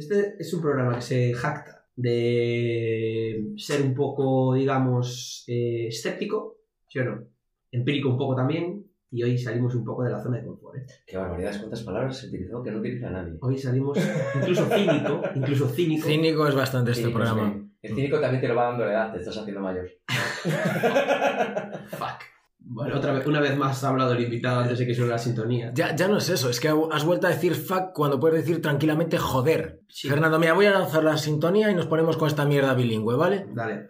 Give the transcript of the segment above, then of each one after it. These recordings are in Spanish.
Este es un programa que se jacta de ser un poco, digamos, eh, escéptico, ¿sí o no? Empírico un poco también, y hoy salimos un poco de la zona de confort. ¿eh? Qué barbaridad, cuántas palabras se utilizó que no utiliza nadie. Hoy salimos incluso cínico, incluso cínico. Cínico es bastante este pues programa. El cínico también te lo va dando la edad, te estás haciendo mayor. Fuck. Bueno, otra vez, una vez más ha hablado el invitado antes de que suene la sintonía. Ya, ya no es eso, es que has vuelto a decir fuck cuando puedes decir tranquilamente joder. Sí. Fernando, mira, voy a lanzar la sintonía y nos ponemos con esta mierda bilingüe, ¿vale? Dale.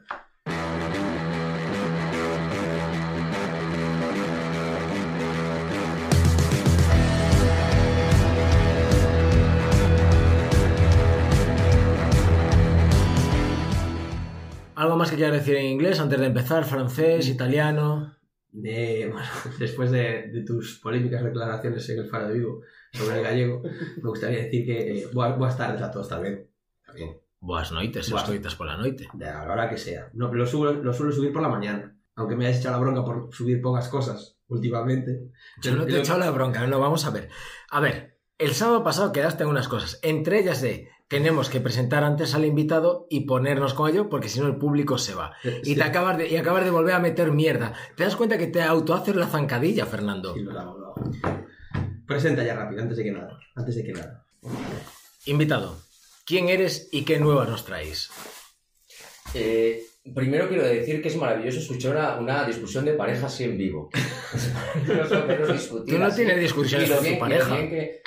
¿Algo más que quieras decir en inglés antes de empezar? ¿Francés, italiano? De, bueno, después de, de tus polémicas declaraciones en el Faro de Vigo sobre el gallego, me gustaría decir que eh, buenas, buenas tardes a todos también. También. Boas noites, Boas. escoitas por la noite. De a la hora que sea. No, lo, subo, lo suelo subir por la mañana. Aunque me hayas echado la bronca por subir pocas cosas últimamente. Yo no te he echado la bronca, no, vamos a ver. A ver, el sábado pasado quedaste en unas cosas, entre ellas de tenemos que presentar antes al invitado y ponernos con ello porque si no el público se va. Y, te acabas de, y acabas de volver a meter mierda. ¿Te das cuenta que te autohaces la zancadilla, Fernando? Sí, lo hago, lo hago. Presenta ya rápido, antes de que nada. Antes de que nada. Invitado, ¿quién eres y qué nuevas nos traéis? Eh, primero quiero decir que es maravilloso escuchar una, una discusión de pareja así en vivo. Tú no así. tienes discusiones con tu pareja. que-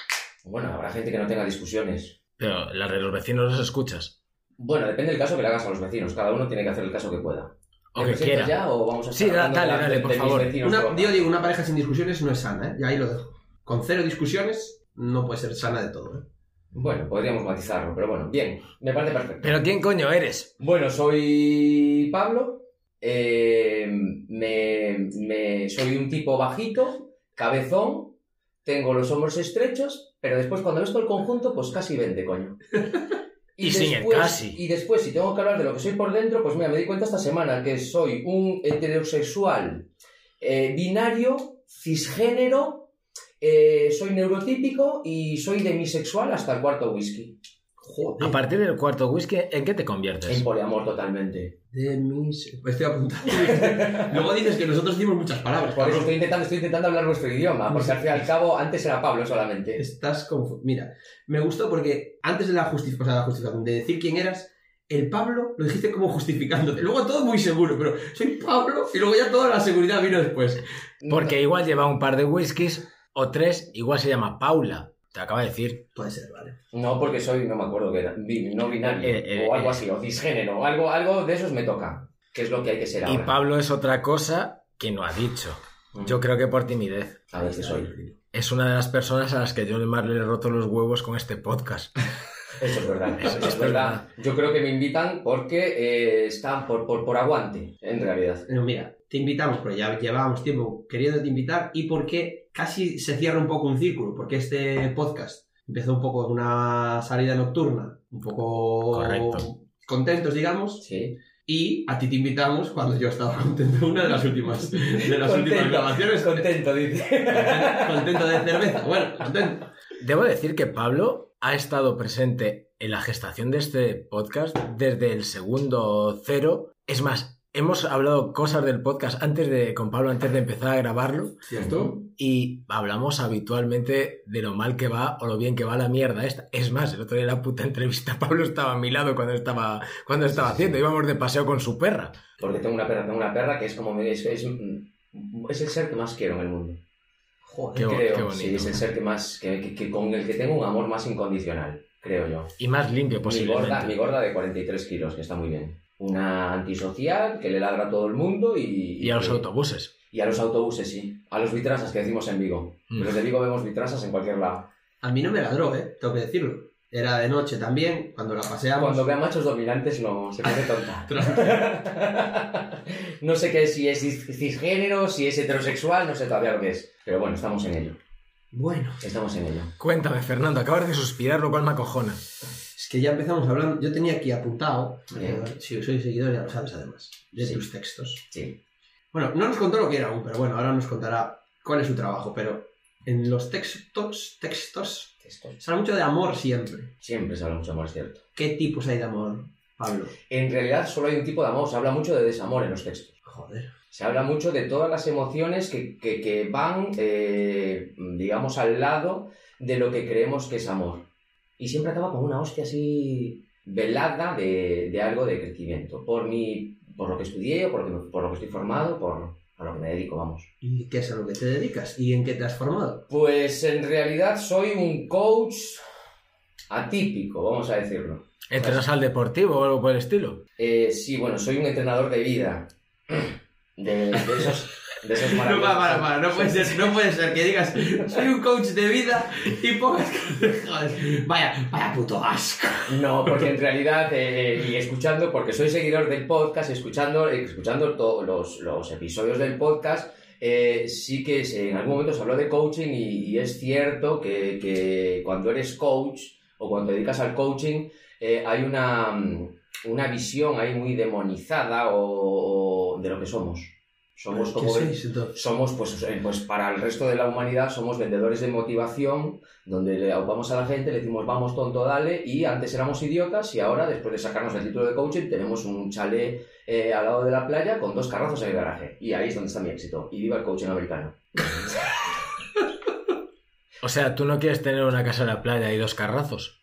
Bueno, habrá gente que no tenga discusiones. Pero las de los vecinos los escuchas. Bueno, depende del caso que le hagas a los vecinos. Cada uno tiene que hacer el caso que pueda. O ¿Me que quiera. ya o vamos a Sí, dale, dale, de- por favor. vecinos Una, yo digo, una pareja sin discusiones no es sana, ¿eh? Y ahí lo dejo. Con cero discusiones no puede ser sana de todo, ¿eh? Bueno, podríamos matizarlo, pero bueno, bien, me parece perfecto. ¿Pero quién coño eres? Bueno, soy Pablo. eh, me, me- soy un tipo bajito, cabezón, tengo los hombros estrechos, pero después cuando ves todo el conjunto, pues casi 20, coño. Y sin el casi. Y después, si tengo que hablar de lo que soy por dentro, pues mira, me di cuenta esta semana que soy un heterosexual eh, binario, cisgénero, eh, soy neurotípico y soy demisexual hasta el cuarto whisky. Joder. A partir del cuarto whisky, ¿en qué te conviertes? En poliamor totalmente. De mis... Me estoy apuntando. Luego dices que nosotros decimos muchas palabras. Por eso estoy intentando, estoy intentando hablar vuestro idioma, porque al fin y al cabo antes era Pablo solamente. Estás confu- Mira, me gustó porque antes de la justificación, o sea, la justificación, de decir quién eras, el Pablo lo dijiste como justificándote. Luego todo muy seguro, pero soy Pablo y luego ya toda la seguridad vino después. Porque igual lleva un par de whiskies o tres, igual se llama Paula. Te acaba de decir. Puede ser, vale. No, porque soy, no me acuerdo que era, no binario, Eh, eh, o algo eh. así, o cisgénero, algo, algo de esos me toca, que es lo que hay que ser Y ahora. Pablo es otra cosa que no ha dicho. Mm. Yo creo que por timidez. A ver qué soy. Es una de las personas a las que yo más le he roto los huevos con este podcast. Eso es verdad, eso es es verdad. Yo creo que me invitan porque eh, están por, por, por aguante, en realidad. Pero mira, te invitamos, pero ya llevábamos tiempo queriéndote invitar y porque casi se cierra un poco un círculo, porque este podcast empezó un poco con una salida nocturna, un poco Correcto. contentos, digamos, Sí. y a ti te invitamos cuando yo estaba contento, una de las últimas, de las últimas grabaciones, contento, dice. contento de cerveza, bueno, contento. Debo decir que Pablo ha estado presente en la gestación de este podcast desde el segundo cero. Es más, hemos hablado cosas del podcast antes de con Pablo antes de empezar a grabarlo ¿Cierto? y hablamos habitualmente de lo mal que va o lo bien que va la mierda esta. Es más, el otro día en la puta entrevista Pablo estaba a mi lado cuando estaba cuando estaba haciendo, íbamos de paseo con su perra. Porque tengo una perra, tengo una perra que es como mi- es, es, es el ser que más quiero en el mundo. Joder. Qué creo, qué bonito. sí, es el ser que más, que, que- que con el que tengo un amor más incondicional, creo yo. Y más limpio Mi posiblemente. gorda, mi gorda de 43 kilos, que está muy bien. Una antisocial que le ladra a todo el mundo y... Y a los autobuses. Y a los autobuses, sí. A los vitrasas que decimos en Vigo. Mm. Los de Vigo vemos vitrasas en cualquier lado. A mí no me ladró, ¿eh? Tengo que decirlo. Era de noche también, cuando la paseamos. Cuando vea machos dominantes no, se pone tonta. no sé qué, si es cis- cisgénero, si es heterosexual, no sé todavía lo que es. Pero bueno, estamos en ello. Bueno, Estamos en ello. Cuéntame, Fernando, acabas de suspirar, lo cual me acojona. Que ya empezamos hablando. Yo tenía aquí apuntado. Eh, si soy seguidor, ya lo sabes además. De Sí. tus textos. Sí. Bueno, no nos contó lo que era aún, pero bueno, ahora nos contará cuál es su trabajo. Pero en los textos, textos. Se habla mucho de amor siempre. Siempre se habla mucho de amor, es cierto. ¿Qué tipos hay de amor, Pablo? En realidad solo hay un tipo de amor, se habla mucho de desamor en los textos. Joder. Se habla mucho de todas las emociones que, que- que van, eh, digamos, al lado de lo que creemos que es amor. Y siempre acaba con una hostia así velada de, de algo de crecimiento. Por, mi, por lo que estudié, o por lo que, me- por lo que estoy formado, por a lo que me dedico, vamos. ¿Y qué es a lo que te dedicas? ¿Y en qué te has formado? Pues en realidad soy un coach atípico, vamos a decirlo. ¿Entrenas al deportivo o algo por el estilo? Eh, sí, bueno, soy un entrenador de vida. De, de esos, de esos No, para, para, para, no puede ser, no puede ser que digas, soy un coach de vida y pongas... Vaya, vaya puto asco. No, porque en realidad, eh, y escuchando, porque soy seguidor del podcast, escuchando, escuchando todos los, los episodios del podcast, eh, sí que se- en algún momento se habló de coaching y, y es cierto que, que cuando eres coach o cuando te dedicas al coaching, eh, hay una, mm, una visión ahí muy demonizada o, o de lo que somos. Somos ¿Qué como... sois, somos, pues, eh, pues para el resto de la humanidad, somos vendedores de motivación, donde le vamos a la gente, le decimos vamos tonto, dale, y antes éramos idiotas y ahora, después de sacarnos el título de coaching, tenemos un chalet eh, al lado de la playa con dos carrazos en el garaje. Y ahí es donde está mi éxito. Y viva el coaching americano. O sea, tú no quieres tener una casa en la playa y dos carrazos.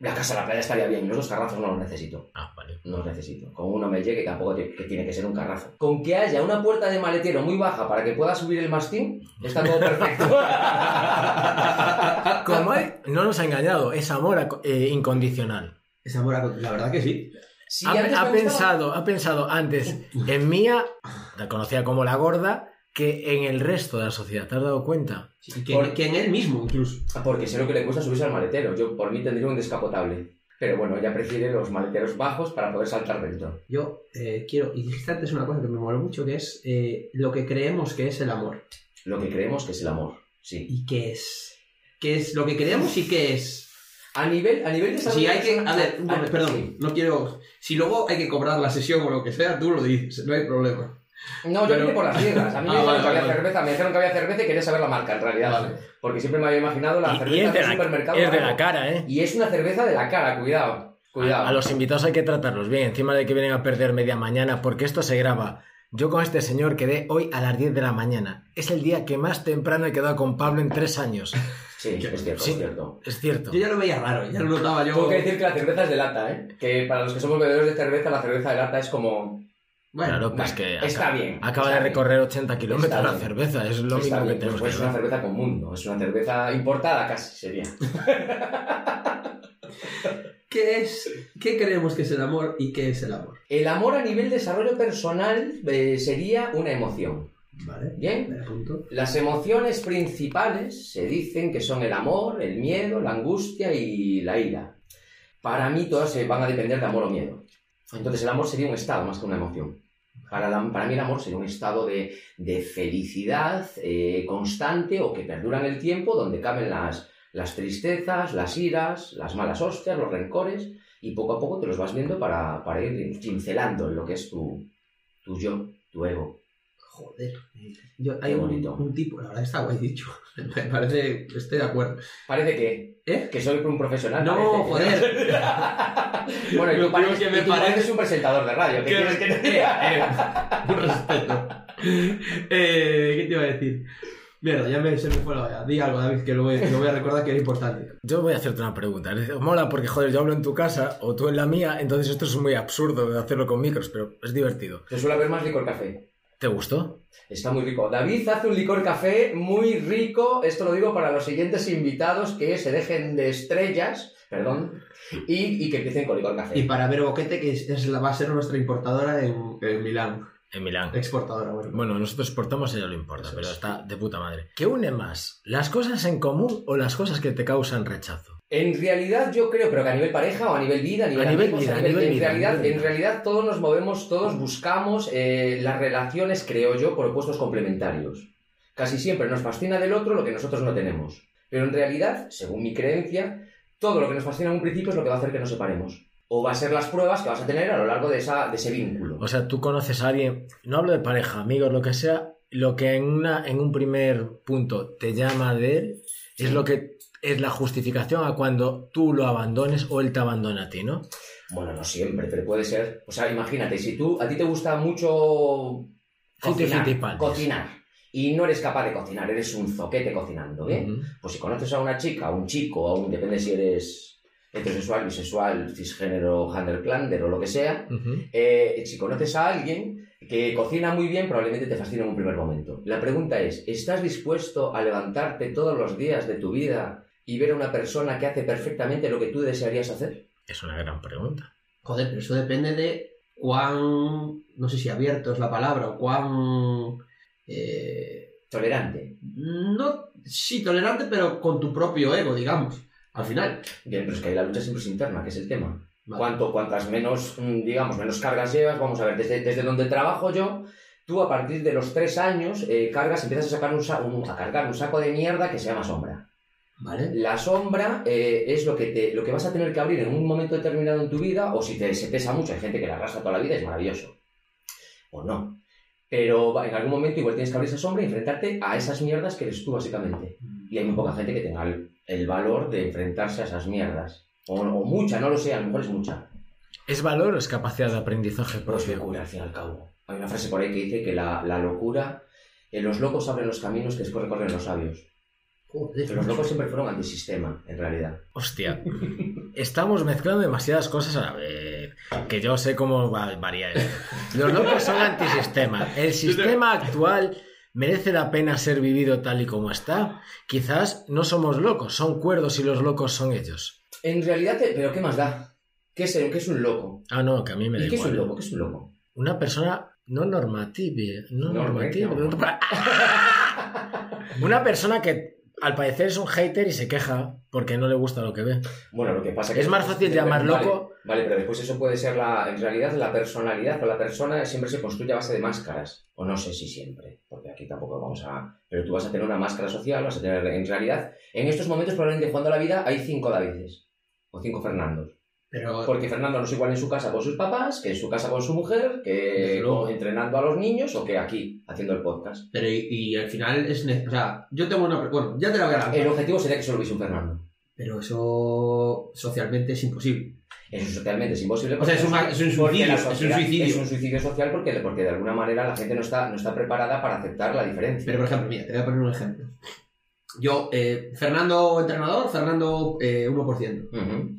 La casa a la playa estaría bien, los dos carrazos no los necesito. Ah, vale. No los necesito. Con uno me llegue, que tampoco tiene, que tiene que ser un carrazo. Con que haya una puerta de maletero muy baja para que pueda subir el mastín, está todo perfecto. Como hay, no nos ha engañado, es amor eh, incondicional. Es amor a... La verdad que sí. Sí, ha, ha pensado, ha pensado antes en Mía, la conocía como la gorda, que en el resto de la sociedad. ¿Te has dado cuenta? Y que, Por- que en él mismo, incluso. Porque sé lo que le cuesta subirse al maletero. Yo por mí tendría un descapotable. Pero bueno, ella prefiere los maleteros bajos para poder saltar dentro. Yo eh, quiero... Y dijiste antes una cosa que me moló mucho, que es eh, lo que creemos que es el amor. Lo que creemos que es el amor. Sí. ¿Y qué es? ¿Qué es lo que creemos y qué es? A nivel, a nivel de Si hay que... A ver, perdón, sí. no quiero... Si luego hay que cobrar la sesión o lo que sea, tú lo dices, no hay problema. No, yo Pero- vine por las piedras. A mí me Ah, dijeron vale, que había vale. cerveza, me dijeron que había cerveza y quería saber la marca en realidad. Vale. Porque siempre me había imaginado la Y, y cerveza es de del la, supermercado. es de la cara, ¿eh? Y es una cerveza de la cara, cuidado. Cuidado. A, a los invitados hay que tratarlos bien, encima de que vienen a perder media mañana, porque esto se graba. Yo con este señor quedé hoy a las 10 de la mañana. Es el día que más temprano he quedado con Pablo en tres años. Sí, es cierto, Sí. es cierto. Es cierto. Yo ya lo veía raro, ya lo notaba yo... Tengo que decir que la cerveza es de lata, ¿eh? Que para los que somos bebedores de cerveza, la cerveza de lata es como... Bueno, claro, pues que está acaba, bien, acaba está de bien. recorrer 80 kilómetros la bien. cerveza, es lo Está mismo que bien, tenemos pues que es una cerveza común, ¿no? Es una cerveza importada casi, sería. ¿qué es... ¿Qué creemos que es el amor y qué es el amor? El amor a nivel desarrollo personal eh, sería una emoción. Vale, Bien. me apunto. Las emociones principales se dicen que son el amor, el miedo, la angustia y la ira. Para mí todas se van a depender de amor o miedo. Entonces el amor sería un estado más que una emoción. Para, la- para mí el amor sería un estado de, de felicidad eh, constante o que perdura en el tiempo, donde caben las, las tristezas, las iras, las malas hostias, los rencores, y poco a poco te los vas viendo para, para ir cincelando en lo que es tu, tu yo, tu ego. Joder. Yo, hay un, un tipo, la verdad está guay dicho. Me parece, estoy de acuerdo. Parece que, ¿Eh? que soy un profesional. No, parece. Lo bueno, y tú, pareces, que me y tú parece- pareces un presentador de radio. ¿Qué quieres que te diga? Un respeto. Eh, ¿Qué te iba a decir? Mierda, ya me, se me fue la olla. Di algo, David, que lo voy, lo voy a recordar que era importante. Yo voy a hacerte una pregunta. Es Mola porque, joder, yo hablo en tu casa o tú en la mía, entonces esto es muy absurdo de hacerlo con micros, pero es divertido. Se suele haber más licor café. ¿Te gustó? Está muy rico. David hace un licor café muy rico. Esto lo digo para los siguientes invitados que se dejen de estrellas, perdón, y, y que empiecen con licor café. Y para ver Boquete, que es, es la, va a ser nuestra importadora en, en Milán. En Milán. Exportadora, bueno. Bueno, nosotros exportamos, ella lo importa, Eso pero es. está de puta madre. ¿Qué une más? ¿Las cosas en común o las cosas que te causan rechazo? En realidad yo creo, pero que a nivel pareja o a nivel vida, a nivel, A nivel amigos, vida, a a nivel- nivel en, vida, realidad, vida. en realidad todos nos movemos, todos buscamos eh, las relaciones, creo yo, por opuestos complementarios. Casi siempre nos fascina del otro lo que nosotros no tenemos. Pero en realidad, según mi creencia, todo lo que nos fascina en un principio es lo que va a hacer que nos separemos. O va a ser las pruebas que vas a tener a lo largo de, esa, de ese vínculo. O sea, tú conoces a alguien, no hablo de pareja, amigos, lo que sea, lo que en, una, en un primer punto te llama de él es lo que es la justificación a cuando tú lo abandones o él te abandona a ti, ¿no? Bueno, no siempre, pero puede ser. O sea, imagínate, si tú, a ti te gusta mucho cocinar, cocinar y no eres capaz de cocinar, eres un zoquete cocinando, ¿eh? Ujú. Pues si conoces a una chica, a un chico, a un, depende si eres heterosexual, bisexual, cisgénero, handelplander o lo que sea, eh, si conoces a alguien que cocina muy bien, probablemente te fascina en un primer momento. La pregunta es, ¿estás dispuesto a levantarte todos los días de tu vida y ver a una persona que hace perfectamente lo que tú desearías hacer? Es una gran pregunta. Joder, pero eso depende de cuán, no sé si abierto es la palabra, o cuán... eh, Tolerante. no, sí, tolerante, pero con tu propio ego, digamos, al final. Bien, pero es que ahí la lucha siempre es interna, que es el tema. Vale. Cuanto, cuantas menos, mm, digamos, menos cargas llevas, vamos a ver, desde, desde donde trabajo yo, tú a partir de los tres años eh, cargas, empiezas a, sacar un, un- a cargar un saco de mierda que se llama sombra. ¿Vale? La sombra eh, es lo que, te, lo que vas a tener que abrir en un momento determinado en tu vida, o si te, se pesa mucho, hay gente que la arrastra toda la vida, es maravilloso. O no. Pero en algún momento igual tienes que abrir esa sombra y enfrentarte a esas mierdas que eres tú, básicamente. Y hay muy poca gente que tenga el, el valor de enfrentarse a esas mierdas. O, o mucha, no lo sé, a lo mejor es mucha. ¿Es valor o es capacidad de aprendizaje propio? locura, al fin y al cabo. Hay una frase por ahí que dice que la, la locura... eh, los locos abren los caminos que después recorren los sabios. Los locos siempre fueron antisistema, en realidad. Hostia, estamos mezclando demasiadas cosas a la vez. Que yo sé cómo va variar. Los locos son antisistema. El sistema actual merece la pena ser vivido tal y como está. Quizás no somos locos, son cuerdos y los locos son ellos. En realidad, te- ¿pero qué más da? ¿Qué es, qué es un loco? Ah, no, que a mí me da ¿Y qué es un igual. loco? ¿Qué es un loco? Una persona no normativa. No No, normativa. no. Una persona que al parecer es un hater y se queja porque no le gusta lo que ve. Bueno, lo que pasa que... Es más fácil llamar Vale, loco. Vale, pero después eso puede ser la... En realidad, la personalidad o la persona siempre se construye a base de máscaras. O no sé si siempre, porque aquí tampoco vamos a... Pero tú vas a tener una máscara social, vas a tener... En realidad, en estos momentos probablemente jugando a la vida hay cinco Davides. O cinco Fernandos. Pero, Porque Fernando no es igual en su casa con sus papás, que en su casa con su mujer, que luego. entrenando a los niños o que aquí, haciendo el podcast. pero y, y al final es... O sea, yo tengo una... Bueno, ya te la voy a lanzar. El objetivo sería que solo hubiese un Fernando. Pero eso socialmente es imposible. Eso socialmente es imposible. O sea, es un- porque- es un suicidio, es un suicidio. Es un suicidio social porque, porque de alguna manera la gente no está, no está preparada para aceptar la diferencia. Pero, por ejemplo, mira, te voy a poner un ejemplo. Yo, eh, Fernando entrenador, Fernando eh, 1%. Ujú.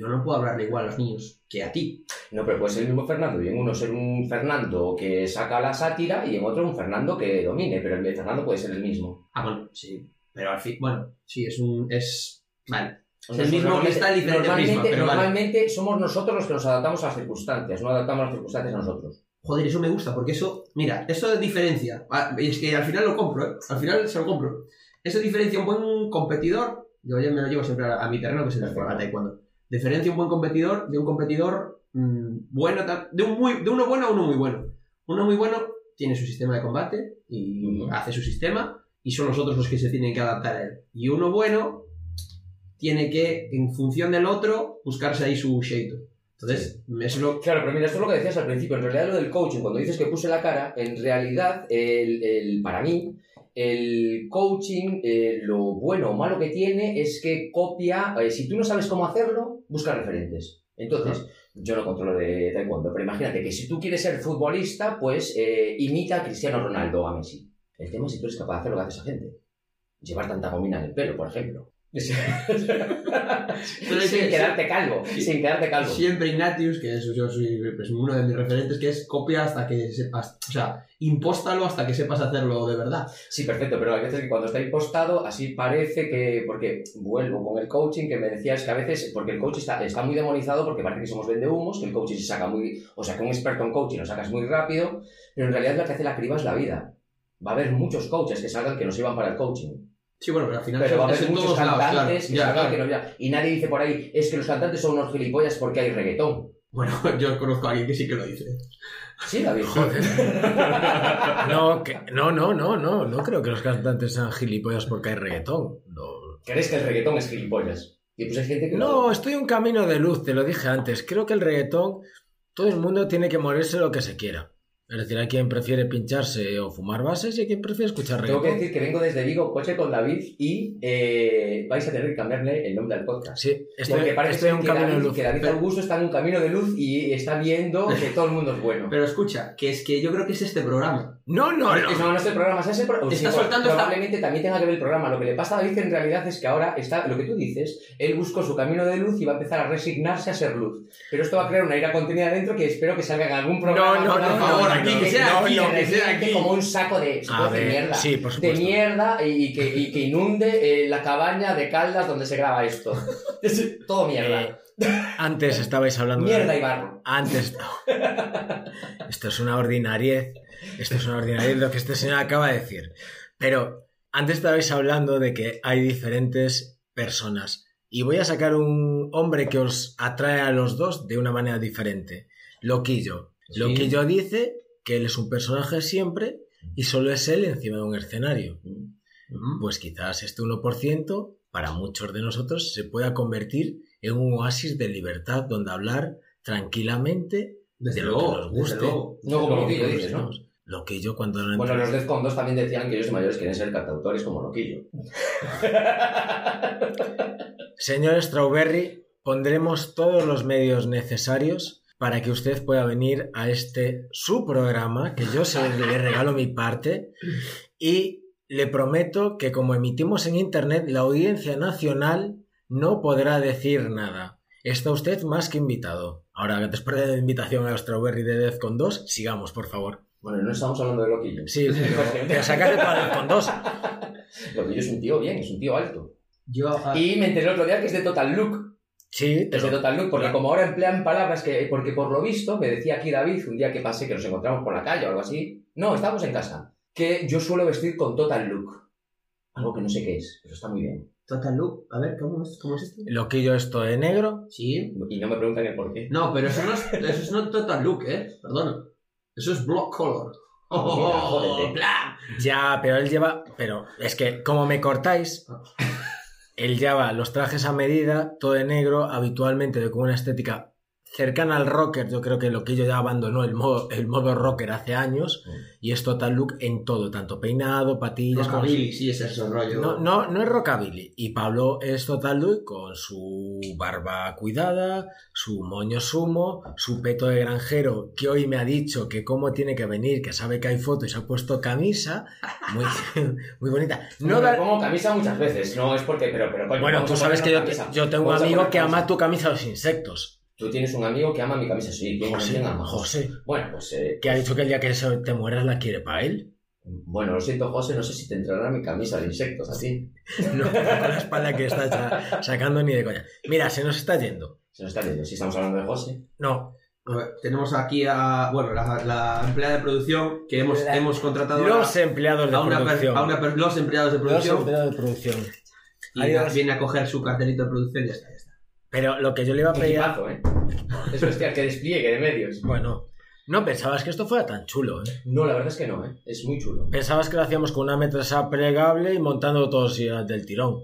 Yo no puedo hablarle igual a los niños que a ti. No, pero puede ser el mismo Fernando y en uno ser un Fernando que saca la sátira y en otro un Fernando que domine, pero el de Fernando puede ser el mismo. Ah, bueno, sí. Pero al fin, bueno, sí, es un. Es. Vale. O Es sea, el mismo normalmente- cristal, diferente normalmente, pero vale. normalmente somos nosotros los que nos adaptamos a las circunstancias, no adaptamos las circunstancias a nosotros. Joder, eso me gusta, porque eso. Mira, eso diferencia. ah, Es que al final lo compro, ¿eh? Al final se lo compro. Eso diferencia un buen competidor. Yo ya me lo llevo siempre a, a mi terreno, que es el a taekwondo. Diferencia un buen competidor de un competidor mm, bueno, de, un muy, de uno bueno a uno muy bueno. Uno muy bueno tiene su sistema de combate y hace su sistema, y son los otros los que se tienen que adaptar a él. Y uno bueno tiene que, en función del otro, buscarse ahí su shape. Entonces, es lo. Claro, pero mira, esto es lo que decías al principio. En realidad, lo del coaching, cuando dices que puse la cara, en realidad, el, el- para mí, el coaching, eh, lo bueno o malo que tiene es que copia. eh, si tú no sabes cómo hacerlo, busca referentes. Entonces, yo no controlo de taekwondo, pero imagínate que si tú quieres ser futbolista, pues eh, imita a Cristiano Ronaldo o a Messi. El tema es si tú eres capaz de hacer lo que hace esa gente. Llevar tanta gomina en el pelo, por ejemplo. Sin quedarte calvo, sin quedarte calvo. Siempre Ignatius, que es, yo soy pues, uno de mis referentes, que es copia hasta que sepas, o sea, impóstalo hasta que sepas hacerlo de verdad. Sí, perfecto, pero hay veces que cuando está impostado, así parece que, porque vuelvo con el coaching, que me decías que a veces, porque el coach está, está muy demonizado, porque parece que somos vendehumos, que el coaching se saca muy, o sea, que un experto en coaching lo sacas muy rápido, pero en realidad lo que hace la criba es la vida. Va a haber muchos coaches que salgan que no sirvan para el coaching, Sí, bueno, pero al final pero va a haber muchos todos lados, claro. cantantes que Ya, salgan claro. que no ya- Y nadie dice por ahí, es que los cantantes son unos gilipollas porque hay reggaetón. Bueno, yo conozco a alguien que sí que lo dice. Sí, David. No, que- no, no, no, no, no creo que los cantantes sean gilipollas porque hay reggaetón. No, ¿Crees que el reggaetón es gilipollas? Y pues hay gente que No, estoy en un camino de luz, te lo dije antes. Creo que el reggaetón, todo el mundo tiene que morirse lo que se quiera. Es decir, hay quien prefiere pincharse o fumar bases y hay quien prefiere escuchar Tengo que reggaetón. decir que vengo desde Vigo, coche con David, y eh, vais a tener que cambiarle el nombre al podcast. Sí, estoy, Porque parece estoy en un que, camino de David, luz. que David Pero- Augusto está en un camino de luz y está viendo que todo el mundo es bueno. Pero escucha, que es que yo creo que es este programa. No, no, no. no, no es el programa, es ese pro- Está sí, soltando esta- Probablemente también tenga que ver el programa. Lo que le pasa a David en realidad es que ahora está, lo que tú dices, él buscó su camino de luz y va a empezar a resignarse a ser luz. Pero esto va a crear una ira contenida dentro que espero que salga en algún programa. No, no, por no, favor, aquí, que de- sea aquí, no, que de sea aquí. como un saco de, ver, mierda. sí, por de supuesto. mierda y que, y que inunde eh, la cabaña de Caldas donde se graba esto. Es Todo mierda. Eh, Antes estabais hablando de- mierda y barro. Antes. Esto es una ordinariez. Esto es una ordinariez lo que este señor acaba de decir. Pero antes estabais hablando de que hay diferentes personas. Y voy a sacar un hombre que os atrae a los dos de una manera diferente. Loquillo. Sí. Loquillo dice que él es un personaje siempre y solo es él encima de un escenario. Pues quizás este 1% para muchos de nosotros se pueda convertir en un oasis de libertad donde hablar tranquilamente Desde de lo que luego, nos desde guste. luego. No como Loquillo, dices, ¿no? no, Lo que yo cuando no Bueno, los Defcon 2 también decían que ellos de mayores quieren ser cantautores como Loquillo. Señor Strawberry, pondremos todos los medios necesarios para que usted pueda venir a este su programa, que yo se le regalo mi parte, y le prometo que como emitimos en internet, la audiencia nacional no podrá decir nada. Está usted más que invitado. Ahora, después de la invitación a Strawberry de Defcon 2, sigamos, por favor. Bueno, no estamos hablando de Loquillo. Sí, pero, pero sacaste para Defcon 2. Loquillo es un tío bien, es un tío alto. Yo, ah, Y me enteré el otro día que es de Total Look. Sí, Es de Total Look, porque como ahora emplean palabras que. Porque por lo visto, me decía aquí David, un día que pasé que nos encontramos por la calle o algo así. No, estábamos en casa. Que yo suelo vestir con Total Look. Algo que no sé qué es, pero está muy bien. Total Look, a ver, ¿cómo es, cómo es esto? Loquillo esto de negro. Sí. Y no me preguntan el por qué. No, pero eso no es, eso es no Total Look, ¿eh? Perdona. Eso es Block Color. Mira, jódete. bla. Ya, pero él lleva. Pero es que, como me cortáis, él lleva los trajes a medida, todo de negro, habitualmente de con una estética cercana al rocker. Yo creo que lo que yo ya abandonó el modo, el modo rocker hace años. Y es total look en todo, tanto peinado, patillas. Rockabilly, sí, es ese rollo. No, no, no es rockabilly. Y Pablo es total look con su barba cuidada, su moño sumo, su peto de granjero, que hoy me ha dicho que cómo tiene que venir, que sabe que hay foto y se ha puesto camisa. Muy, muy bonita. No me da- pongo camisa muchas veces, no es porque. Pero, pero Bueno, tú sabes que yo, yo tengo un amigo que ama tu camisa a los insectos. Tú tienes un amigo que ama mi camisa, sí. ¿Quién, José, quién ama? José, Bueno, pues. eh, que ha dicho que el día que te mueras la quiere para él. bueno, lo siento, José, no sé si te entrará mi camisa de insectos así. No, con la espalda que está sa- sacando ni de coña. Mira, se nos está yendo. Se nos está viendo. Si estamos hablando de José. No, A ver, tenemos aquí a, bueno, la, la empleada de producción que hemos, La- hemos contratado los a, empleados de a una, per- producción. a una per- los empleados de Los producción empleados de producción. y Adiós. viene a coger su cartelito de producción y ya está, ya está. Pero lo que yo le iba a pedir. equipazo, ¿eh? Es bestial, que despliegue de medios. Bueno, no pensabas que esto fuera tan chulo, ¿eh? No, la verdad es que no, ¿eh? Es muy chulo. Pensabas que lo hacíamos con una mesa plegable y montando todos ya del tirón.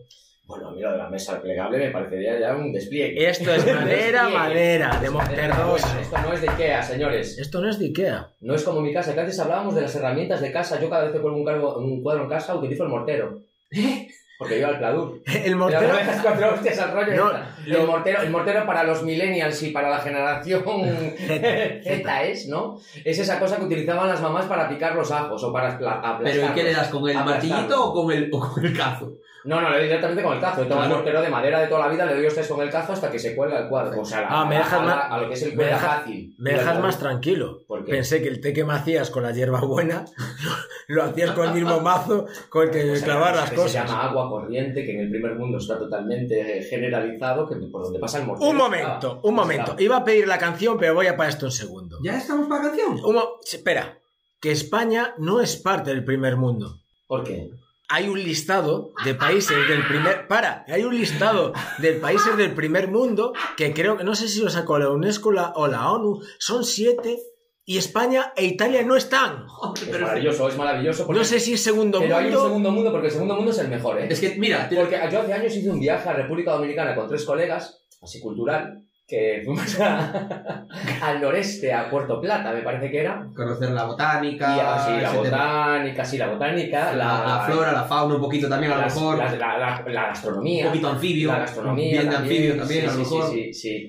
Bueno, a mí lo de la mesa plegable me parecería ya un despliegue. Esto es madera, madera, de monterroso. Esto no es de Ikea, señores. Esto no es de Ikea. No es como mi casa, que antes hablábamos de las herramientas de casa. Yo cada vez que cuelgo un, cargo- un cuadro en casa utilizo el mortero. Porque yo al pladur. El mortero. cuatro hostias al rollo. No, lo- el, mortero, el mortero para los millennials y para la generación Z. Es, ¿no? Es esa cosa que utilizaban las mamás para picar los ajos o para apla- aplastarlos. Pero ¿y qué le das? ¿Con el martillito o con el, o con el cazo? No, no, le doy directamente con el cazo. Yo tengo un Claro. mortero de madera de toda la vida, le doy hostias con el cazo hasta que se cuelga el cuadro. O sea, a, Ah, me dejas más- a lo que es el me fácil. Me dejas más tranquilo. Pensé que el té que me hacías con la hierba buena lo hacías con el mismo mazo con el que O sea, clavar las que cosas. Se llama agua corriente, que en el primer mundo está totalmente generalizado, que por donde pasa el mortero. Un momento, un momento. Iba a pedir la canción, pero voy a para esto un segundo. ¿Ya estamos para canción? Un mo- espera, que España no es parte del primer mundo. ¿Por qué? Hay un listado de países del primer. Para, hay un listado de países del primer mundo que creo que no sé si lo sacó la UNESCO la- o la ONU. Son siete y España e Italia no están. Joder, Es pero maravilloso, es maravilloso. porque- No sé si es segundo Pero hay un mundo. segundo mundo, porque el segundo mundo es el mejor, ¿eh? Es que, mira, Porque yo hace años hice un viaje a República Dominicana con tres colegas, así cultural, que fuimos a- al noreste, a Puerto Plata, me parece que era. Conocer la botánica, Y así, la ese tema. botánica, sí, la botánica, la, la flora, la fauna, un poquito también a lo mejor. la, la- la gastronomía. un poquito anfibio. La gastronomía. Bien de anfibio también, sí, a lo sí, mejor. Sí, sí, sí.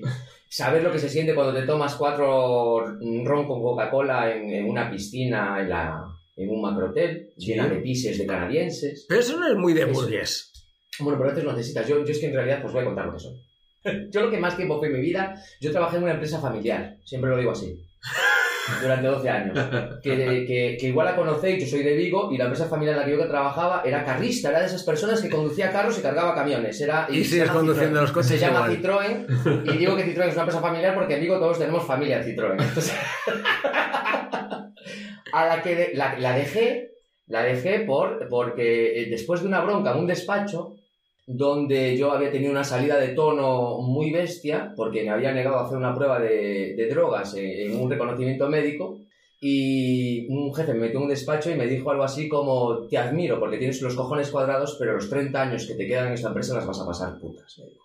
Saber lo que se siente cuando te tomas cuatro ron con Coca-Cola en, en una piscina en, la, en un macrohotel, Sí. llena de pises de canadienses. Pero eso no es muy de burgués. Bueno, pero a veces lo necesitas. Yo, yo es que en realidad pues voy a contar lo que soy. Yo lo que más tiempo fue en mi vida, yo trabajé en una empresa familiar, siempre lo digo así, durante 12 años. Que, que, que igual la conocéis, yo soy de Vigo y la empresa familiar en la que yo trabajaba era carrista, era de esas personas que conducía carros y cargaba camiones. Era, Y se sigues conduciendo Citroën. los coches Se llama igual. Citroën y digo que Citroën es una empresa familiar porque en Vigo todos tenemos familia en Citroën. Entonces, a la que de- la, la dejé, la dejé por, porque eh, después de una bronca en un despacho, donde yo había tenido una salida de tono muy bestia, porque me había negado a hacer una prueba de, de drogas en, en un reconocimiento médico, y un jefe me metió en un despacho y me dijo algo así como, te admiro porque tienes los cojones cuadrados, pero los 30 años que te quedan en esta empresa las vas a pasar putas, me dijo.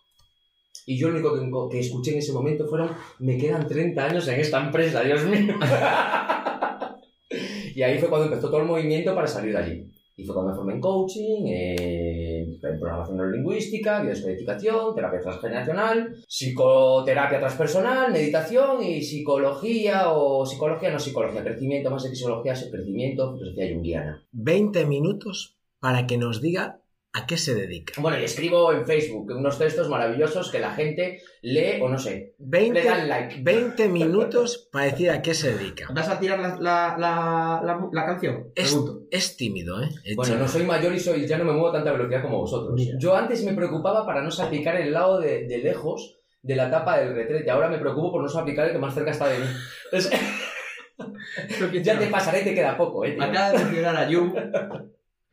Y yo lo único que, que escuché en ese momento fueron, me quedan 30 años en esta empresa, Dios mío. y ahí fue cuando empezó todo el movimiento para salir de allí. Y fue cuando me en coaching, eh, en programación neurolingüística, biodescodificación, terapia transgeneracional, psicoterapia transpersonal, meditación y psicología o psicología, no psicología, crecimiento, más que psicología, crecimiento, filosofía junguiana. 20 minutos para que nos diga a qué se dedica. Bueno, y escribo en Facebook unos textos maravillosos que la gente lee o no sé, 20, le dan like. 20 minutos para decir a qué se dedica. ¿Vas a tirar la, la, la, la, la canción? Es, es tímido, ¿eh? El Bueno, chico. no soy mayor y soy, ya no me muevo a tanta velocidad como vosotros. Mira. Yo antes me preocupaba para no salpicar el lado de, de lejos de la tapa del retrete. Ahora me preocupo por no salpicar el que más cerca está de mí. Es- ya te pasaré y te queda poco, ¿eh? tío? Acaba de mencionar a Jung.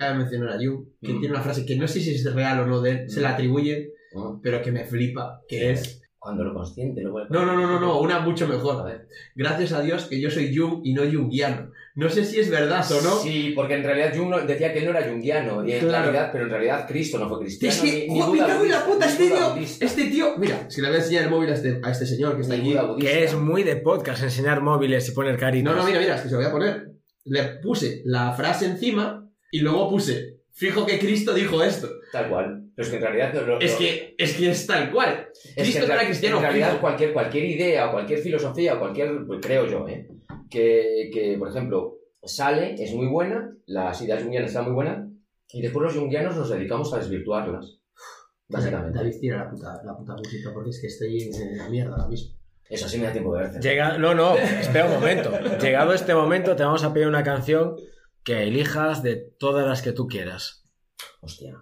Acaba de mencionar a Jung, que Mm. tiene una frase que no sé si es real o no de él, se la atribuye, Ah, pero que me flipa, que es... Cuando lo consciente, luego... No, no, no, no, no, una mucho mejor. A ver. Gracias a Dios que yo soy Jung y no Jungiano. No sé si es verdad o no. Sí, porque en realidad Jung no- decía que él no era junguiano, y en Claro. realidad, pero en realidad Cristo no fue cristiano. Es que, ni, ni ¡jo, Buda me cago en la puta! ni Este tío, este tío, mira, si le voy a enseñar el móvil a este, a este señor que está ni. Que es muy de podcast enseñar móviles y poner caritas. No, no, mira, mira, es que se lo voy a poner. Le puse la frase encima y luego puse, fijo que Cristo dijo esto. Tal cual. Pero es que en realidad... lo- lo- Es que, es que es tal cual. Es que Cristo no era cristiano, en realidad fijo. cualquier, cualquier idea o cualquier filosofía o cualquier, pues creo yo, ¿eh? que, que, por ejemplo, sale, es muy buena, las ideas junguianas están muy buenas, y después los junguianos nos dedicamos a desvirtuarlas. Básicamente. David, tira la puta, la puta música porque es que estoy en la mierda ahora mismo. Eso sí me da tiempo de ver. Llega... No, no, espera un momento. Llegado este momento, te vamos a pedir una canción que elijas de todas las que tú quieras. Hostia,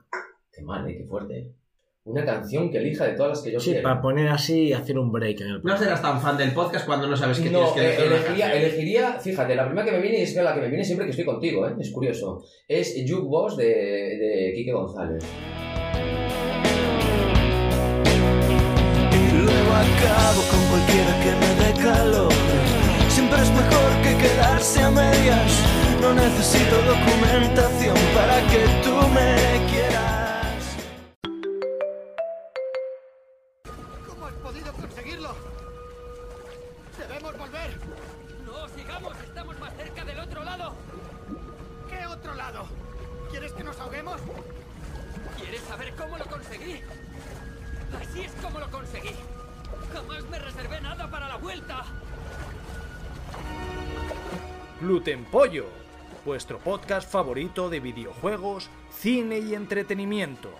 qué mal, ¿eh? qué fuerte. Una canción que elija de todas las que yo Sí, quiero. para poner así y hacer un break en el No programa. serás tan fan del podcast cuando no sabes qué No, tienes que eh, una elegiría, elegiría, fíjate, la primera que me viene y es que la que me viene siempre que estoy contigo, ¿eh? es curioso. Es Jukebox de, de Quique González. Y luego acabo con cualquiera que me dé calor. Siempre es mejor que quedarse a medias. No necesito documentación para que tú me quieras. ¿Cómo has podido conseguirlo? ¡Debemos volver! ¡No, sigamos! ¡Estamos más cerca del otro lado! ¿Qué otro lado? ¿Quieres que nos ahoguemos? ¿Quieres saber cómo lo conseguí? Así es como lo conseguí. Jamás me reservé nada para la vuelta. Gluten Pollo, vuestro podcast favorito de videojuegos, cine y entretenimiento.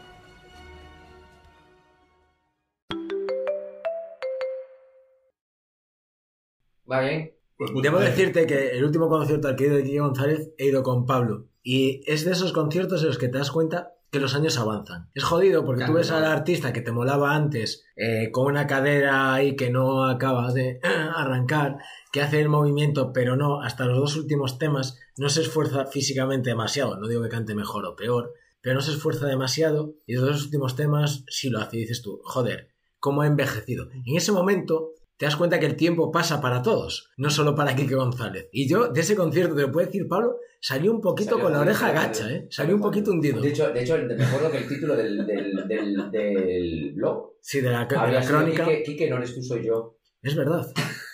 ¿Va bien? Pues Debo decirte que el último concierto al que he ido de Quique González he ido con Pablo. Y es de esos conciertos en los que te das cuenta que los años avanzan. Es jodido porque tú ves al artista que te molaba antes eh, con una cadera ahí que no acaba de arrancar, que hace el movimiento, pero no, hasta los dos últimos temas no se esfuerza físicamente demasiado. No digo que cante mejor o peor, pero no se esfuerza demasiado. Y los dos últimos temas sí lo hace. Y dices tú, joder, cómo ha envejecido. En ese momento te das cuenta que el tiempo pasa para todos, no solo para Quique González. Y yo, de ese concierto, te lo puede decir Pablo, salí un poquito Salió con la oreja gacha, salió- ¿eh? Salí un poquito hundido. De hecho, de hecho, me acuerdo que el título del, del, del, del blog Sí, de la, de crónica. Quique, Quique, no eres tú, soy yo. Es verdad.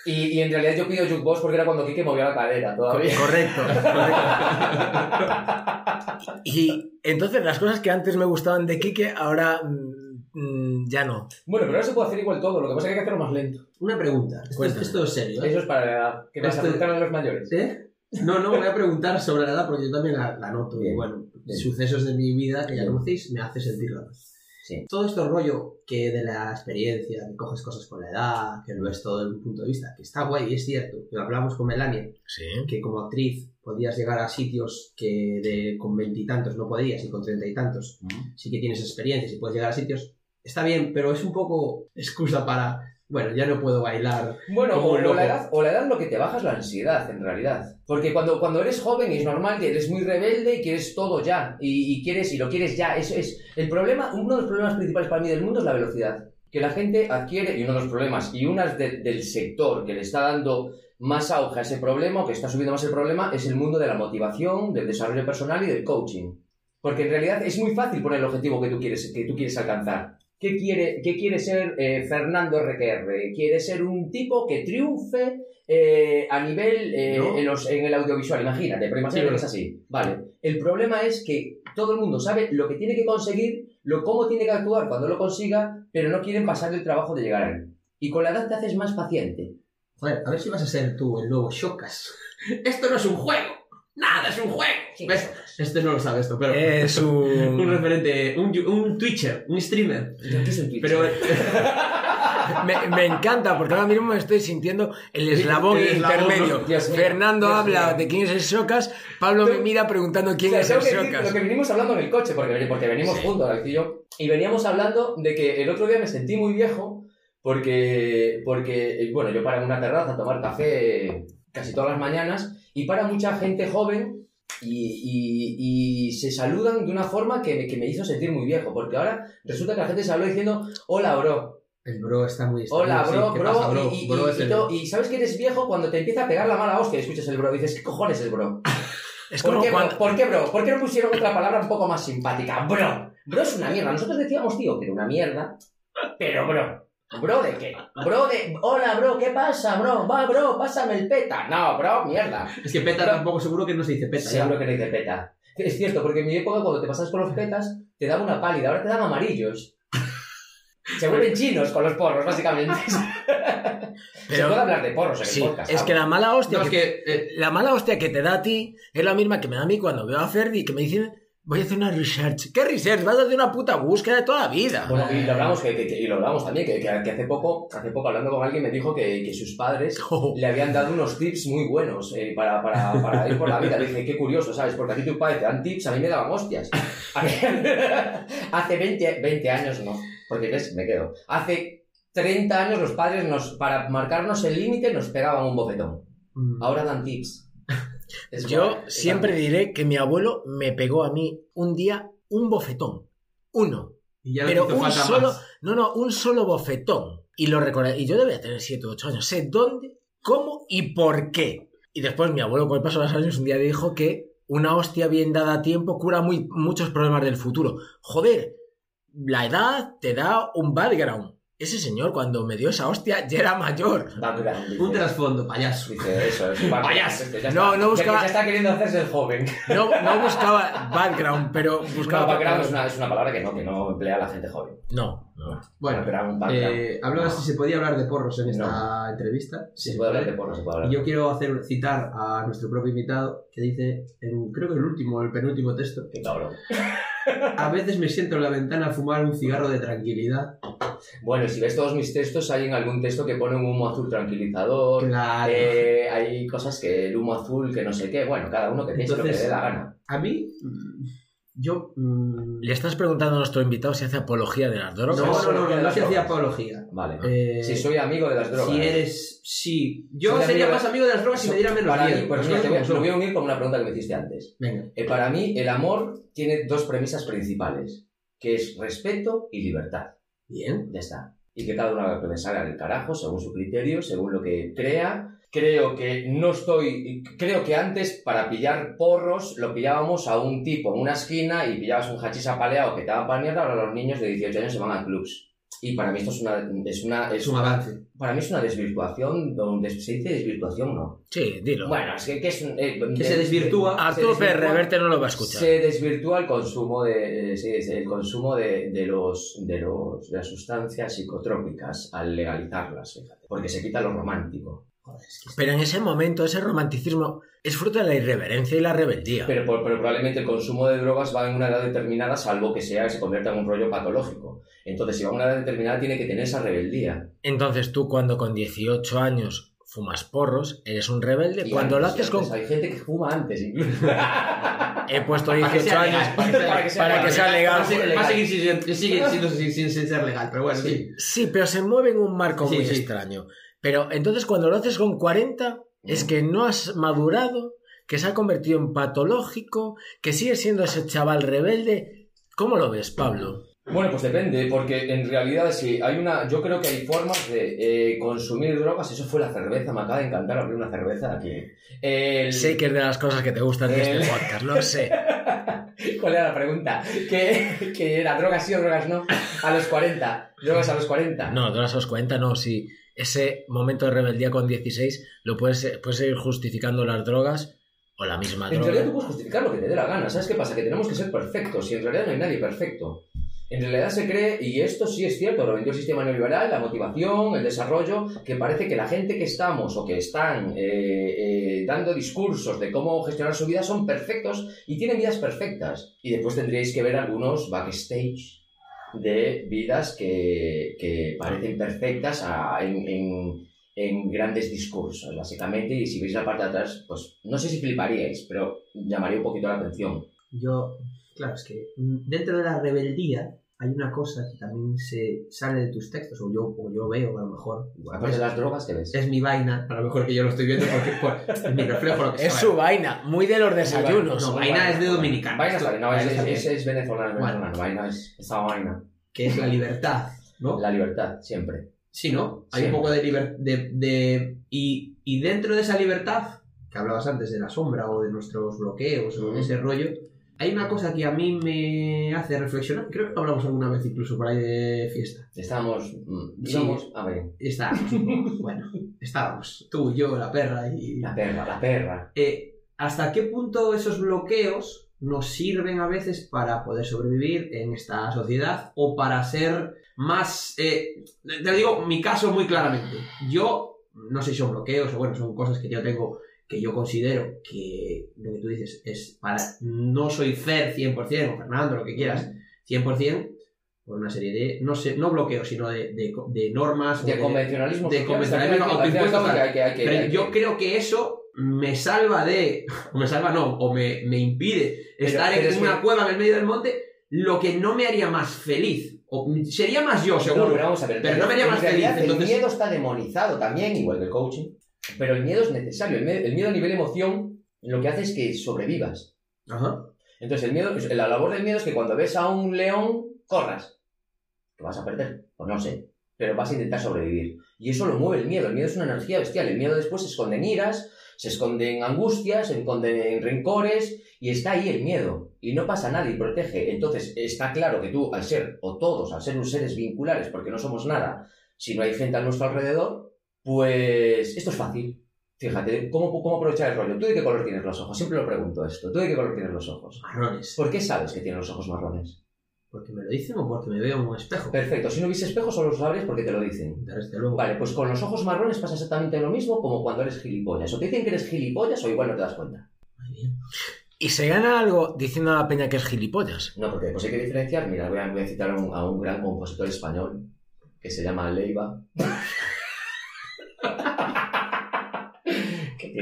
Y, y en realidad yo pido jukebox porque era cuando Quique movía la cadera todavía. Correcto, correcto. Y entonces las cosas que antes me gustaban de Quique, ahora mm, mm, ya no. Bueno, pero ahora se puede hacer igual todo, lo que pasa es que hay que hacerlo más lento. Una pregunta. Esto, Cuéntame. esto es serio. ¿eh? Eso es para la edad, que vas a Esto- preguntar a los mayores. ¿Eh? No, no, voy a preguntar sobre la edad porque yo también la, la noto. Bien. Y bueno, Bien. sucesos de mi vida que ya Bien. conocéis me hace sentir raro. Sí. Todo este rollo que de la experiencia, que coges cosas con la edad, que lo ves todo desde un punto de vista, que está guay y es cierto, que lo hablamos con Melania, Sí. que como actriz podías llegar a sitios que de, con veintitantos no podías y con treinta y tantos sí que tienes experiencias y puedes llegar a sitios, está bien, pero es un poco excusa para, bueno, ya no puedo bailar. Bueno, o, o la edad, o la edad lo que te baja es la ansiedad, en realidad. Porque cuando, cuando eres joven y es normal que eres muy rebelde y quieres todo ya. Y, y quieres, y lo quieres ya. Eso es. El problema, uno de los problemas principales para mí del mundo es la velocidad. Que la gente adquiere, y uno de los problemas, y una de- del sector que le está dando más auge a ese problema, o que está subiendo más el problema, es el mundo de la motivación, del desarrollo personal y del coaching. Porque en realidad es muy fácil poner el objetivo que tú quieres, que tú quieres alcanzar. ¿Qué quiere, qué quiere ser eh, Fernando RQR? Quiere ser un tipo que triunfe eh, a nivel eh, No. en, los- en el audiovisual, imagínate, pero imagínate Sí, que es así. Vale. El problema es que todo el mundo sabe lo que tiene que conseguir, lo cómo tiene que actuar cuando lo consiga, pero no quieren pasar el trabajo de llegar a él. Y con la edad te haces más paciente. Joder, a ver si vas a ser tú el nuevo Shokas. Esto no es un juego. Nada, es un juego. ¿Ves? Este no lo sabe esto, pero... Es un un... referente, un, un Twitcher, un streamer. Yo empiezo en Twitch. Pero Me, me encanta, porque ahora mismo me estoy sintiendo el eslabón El eslabón, intermedio. ¿no? Dios Fernando Dios habla mío. de quién es el Socas, Pablo me mira preguntando quién O sea, es el que Socas. lo que venimos hablando en el coche, porque, porque venimos Sí. juntos, y yo, y veníamos hablando de que el otro día me sentí muy viejo porque, porque eh, bueno, yo paro en una terraza a tomar café casi todas las mañanas y para mucha gente joven y, y- y se saludan de una forma que me, que me hizo sentir muy viejo, porque ahora resulta que la gente se habló diciendo, hola, bro, el bro está muy... está Hola, sí, bro, ¿qué bro, pasa, bro? y, y- Bro y- es y el- to- y sabes que eres viejo cuando te empieza a pegar la mala hostia y escuchas el bro, y dices, ¿qué cojones es bro? Es ¿Por como qué, cuando... bro? ¿Por qué, bro? ¿Por qué no pusieron otra palabra un poco más simpática? Bro. Bro es una mierda. Nosotros decíamos, tío, que era una mierda. Pero, bro. ¿Bro de qué? Bro de... Hola, bro, ¿qué pasa, bro? Va, bro, pásame el peta. No, bro, mierda. Es que peta tampoco seguro que no se dice peta. Seguro que no dice peta. Es cierto, porque en mi época, cuando te pasas con los petas, te daba una pálida. Ahora te dan amarillos. Se vuelven chinos con los porros, básicamente. Se Pero- puede hablar de porros en el Sí, podcast. es que la mala hostia No, es que, que... eh, la mala hostia que te da a ti es la misma que me da a mí cuando veo a Ferdi que me dicen voy a hacer una research. ¿Qué research? Vas a hacer una puta búsqueda de toda la vida. Bueno, y lo hablamos, que, que- que- y lo hablamos también, que, que- hace poco, hace poco hablando con alguien me dijo que, sus padres Oh. le habían dado unos tips muy buenos eh, para, para, para ir por la vida. Dije, qué curioso, ¿sabes? Porque a ti tus padres te dan tips, a mí me daban hostias. Hace 20, 20 años no, porque ves, me quedo. Hace 30 años los padres nos, para marcarnos el límite nos pegaban un bofetón. mm, Ahora dan tips. Es Yo guay, siempre guay. diré que mi abuelo me pegó a mí un día un bofetón. Uno. y ya Pero un solo, más. no, no, un solo bofetón. Y lo recordé. Y yo debía tener 7 o 8 años. Sé dónde, cómo y por qué. Y después mi abuelo, con el paso de los años, un día dijo que una hostia bien dada a tiempo cura muy, muchos problemas del futuro. Joder, la edad te da un background. Ese señor, cuando me dio esa hostia, ya era mayor. Background, dice. Un trasfondo, payaso. Dice eso, es un Payaso. Ya No, no buscaba- Ya, está queriendo hacerse el joven. No, no buscaba background, pero No, buscaba. background es una, es una palabra que no, que no emplea la gente joven. No, no. Bueno, eh, hablabas No. si se podía hablar de porros en esta entrevista. Sí, se puede hablar de porno, se puede hablar. Y yo quiero hacer citar a nuestro propio invitado que dice, en, creo que el último, el penúltimo texto, Qué cabrón. a veces me siento en la ventana a fumar un cigarro de tranquilidad. Bueno, si ves todos mis textos, hay en algún texto que pone un humo azul tranquilizador. Claro. eh, hay cosas que el humo azul, que no sé qué. Bueno, cada uno que piense lo que le dé la gana. A mí, yo... mm, Le estás preguntando a nuestro invitado si hace apología de las drogas. no, no, no, no, se hacía apología. Vale. Eh, si soy amigo de las drogas. Si eres... Sí. Yo Soy sería amigo de- más amigo de las drogas si me diera menos Para miedo. mí, pues mira, te voy, lo voy a unir con una pregunta que me hiciste antes. Venga. Eh, para mí, el amor tiene dos premisas principales, que es respeto y libertad. Bien. Ya está. y que cada uno haga lo que me salga del carajo, según su criterio, según lo que crea. Creo que no estoy. Creo que antes, para pillar porros, lo pillábamos a un tipo en una esquina y pillabas un hachís apaleado que te daba para mierda. Ahora los niños de 18 años se van a clubs. Y para mí esto es una. Es una Es un avance. para mí es una desvirtuación. Donde se dice desvirtuación, no. Sí, dilo. Bueno, es que, que es un. eh, Que se desvirtúa. se Arturo desvirtúa- Pérez Reverte no lo va a escuchar. se desvirtúa el consumo de eh, sí, el consumo de, de los de los de las sustancias psicotrópicas al legalizarlas fíjate porque se quita lo romántico Pero en ese momento, ese romanticismo es fruto de la irreverencia y la rebeldía. pero, probablemente el consumo de drogas va en una edad determinada salvo que sea que se convierta en un rollo patológico entonces si va a una edad determinada tiene que tener esa rebeldía Entonces tú cuando con 18 años fumas porros, eres un rebelde. Y cuando lo haces con... hay gente que fuma antes incluso He puesto Para que 18 sea años para que sea legal. Va a seguir- sin- sigue siendo sin, sin- sin ser legal, pero bueno, sí. Sí, pero se mueve en un marco Sí, muy sí. extraño. Pero entonces cuando lo haces con 40, es que no has madurado, que se ha convertido en patológico, que sigue siendo ese chaval rebelde. ¿Cómo lo ves, Pablo? Bueno, pues depende, porque en realidad sí, hay una, yo creo que hay formas de eh, consumir drogas, eso fue la cerveza, me acaba de encantar abrir una cerveza aquí. El- Sé que es de las cosas que te gustan de este podcast, lo sé. ¿Cuál era la pregunta? ¿Que, que era drogas sí o drogas no? A los 40, drogas a los 40. No, de los 40 no, sí. Ese momento de rebeldía con 16 lo puedes, puedes ir justificando las drogas o la misma En realidad tú droga. puedes justificar lo que te dé la gana, ¿sabes qué pasa? Que tenemos que ser perfectos y en realidad no hay nadie perfecto. En realidad se cree, y esto sí es cierto, lo vendió el sistema neoliberal, la motivación, el desarrollo, que parece que la gente que estamos o que están eh, eh, dando discursos de cómo gestionar su vida son perfectos y tienen vidas perfectas. Y después tendríais que ver algunos backstage de vidas que, que parecen perfectas en, en- en grandes discursos, básicamente. Y si veis la parte de atrás, pues no sé si fliparíais, pero llamaría un poquito la atención. Yo, claro, es que mm, dentro de la rebeldía hay una cosa que también se sale de tus textos, o yo, o yo veo a lo mejor. Aparte de las drogas, ¿qué ves? Es mi vaina, a lo mejor que yo lo estoy viendo porque por- es mi reflejo lo que Es sea. su vaina, muy de los desayunos. No, vaina es de dominicano. Vaina, Esto- no, es, vaina es, es- es venezolano, es Bueno. venezolano. Vaina es esa vaina. que es la libertad, ¿no? La libertad, siempre. Sí, ¿no? Hay un poco de libertad. De, de- y, y dentro de esa libertad, que hablabas antes de la sombra o de nuestros bloqueos o de ese rollo, hay una cosa que a mí me hace reflexionar. Creo que lo hablamos alguna vez incluso por ahí de fiesta. Estábamos, mm, Sí. a ver, Estábamos. bueno, estábamos. Tú, yo, la perra y. la perra, la perra. Eh, ¿Hasta qué punto esos bloqueos nos sirven a veces para poder sobrevivir en esta sociedad o para ser más... eh, te lo digo mi caso muy claramente. Yo, no sé si son bloqueos o bueno, son cosas que yo tengo que yo considero que lo que tú dices es para... No soy Fer 100% o Fernando, lo que quieras, 100% por una serie de, no sé, no bloqueos, sino de, de- de normas. o De convencionalismo. de convencionalismo autoimpuesto, Pero yo creo que eso me salva de, o me salva no, o me, me impide Pero- estar pero en una que- cueva en el medio del monte, lo que no me haría más feliz. O, sería más yo, No, seguro. pero vamos a ver. Pero no me haría más feliz, entonces- El miedo está demonizado también, igual que el coaching. Pero el miedo es necesario. El miedo, el miedo a nivel emoción lo que hace es que sobrevivas. Ajá. Entonces, el miedo, la labor del miedo es que cuando ves a un león, corras. Que vas a perder, pues no sé. Pero vas a intentar sobrevivir. Y eso lo mueve el miedo. El miedo es una energía bestial. El miedo después se esconde en iras, se esconde en angustias, se esconde en rencores. Y está ahí el miedo. Y no pasa nada y protege. Entonces, está claro que tú, al ser, o todos, al ser unos seres vinculares, porque no somos nada, si no hay gente a nuestro alrededor, pues esto es fácil. Fíjate, ¿cómo, ¿cómo aprovechar el rollo? ¿Tú de qué color tienes los ojos? Siempre lo pregunto esto. ¿Tú de qué color tienes los ojos? Marrones. ¿Por qué sabes que tienes los ojos marrones? Porque me lo dicen o porque me veo en un espejo. Perfecto, si no hubiese espejo solo lo sabrías porque te lo dicen. Desde luego. Vale, pues con los ojos marrones pasa exactamente lo mismo como cuando eres gilipollas. O te dicen que eres gilipollas o igual no te das cuenta. Muy bien. Y se gana algo diciendo a la peña que es gilipollas. No, porque pues hay que diferenciar. Mira, voy a, voy a citar a un, a un gran compositor español que se llama Leiva.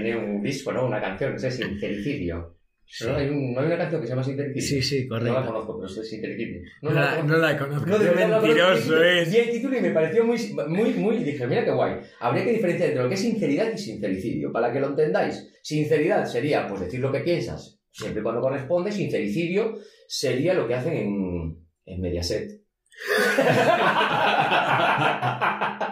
tiene un disco, ¿no? Una canción, no sé, Sincericidio. ¿No? Hay, un- ¿no hay una canción que se llama Sincericidio. Sí, sí, No la correcto. conozco, pero es Sincericidio. No, la, no la conozco. No, de verdad, mentiroso es. Vi el título y me pareció muy, muy, muy. y Dije, mira qué guay. Habría que diferenciar entre lo que es sinceridad y sincericidio. Para que lo entendáis, sinceridad sería pues decir lo que piensas, siempre y cuando corresponde. Sincericidio sería lo que hacen en, en Mediaset.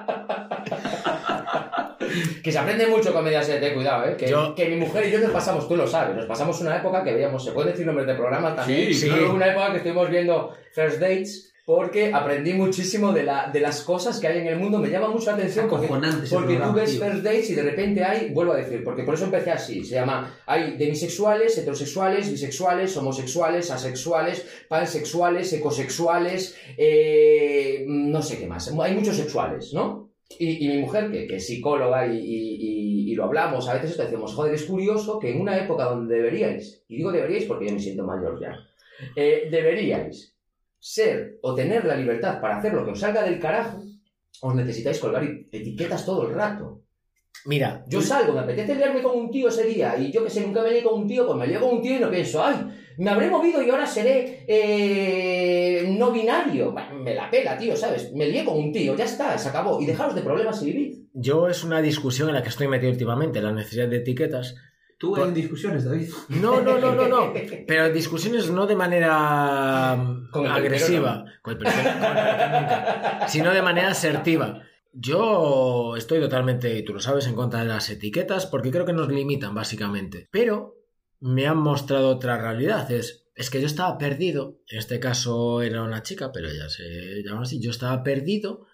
que se aprende mucho con Mediaset, eh, cuidado, eh. Que, Yo- que mi mujer y yo nos pasamos, tú lo sabes, nos pasamos una época que veíamos, se pueden decir nombres de programa también. Sí, sí. Una época que estuvimos viendo First Dates. Porque aprendí muchísimo de, la, de las cosas que hay en el mundo. Me llama mucho la atención porque, tú ves. First Dates y de repente hay, vuelvo a decir, porque por eso empecé así. Se llama, hay demisexuales, heterosexuales, bisexuales, homosexuales, asexuales, pansexuales, ecosexuales, eh, no sé qué más. Hay muchos sexuales, ¿no? Y, y mi mujer, que, que es psicóloga y, y- lo hablamos, a veces esto decimos, joder, es curioso que en una época donde deberíais, y digo deberíais porque yo me siento mayor ya, eh, deberíais ser o tener la libertad para hacer lo que os salga del carajo, os necesitáis colgar etiquetas todo el rato. Mira, Yo salgo, me apetece liarme con un tío ese día, y yo que sé, nunca me lié con un tío, pues me lío con un tío y no pienso, ay, me habré movido y ahora seré eh, no binario. Me la pela, tío, ¿sabes? Me lié con un tío, ya está, se acabó. Y dejaros de problemas y vivid. yo es una discusión en la que estoy metido últimamente, la necesidad de etiquetas. Tú en discusiones, David. No, no, no, no, no. Pero discusiones no de manera mm, Con el agresiva, con el peluquero, con el peluquero nunca, sino de manera asertiva. Yo estoy totalmente, y tú lo sabes, en contra de las etiquetas porque creo que nos limitan básicamente. Pero me han mostrado otra realidad. Es, es que yo estaba perdido. En este caso era una chica, pero ella se llama así. Yo estaba perdido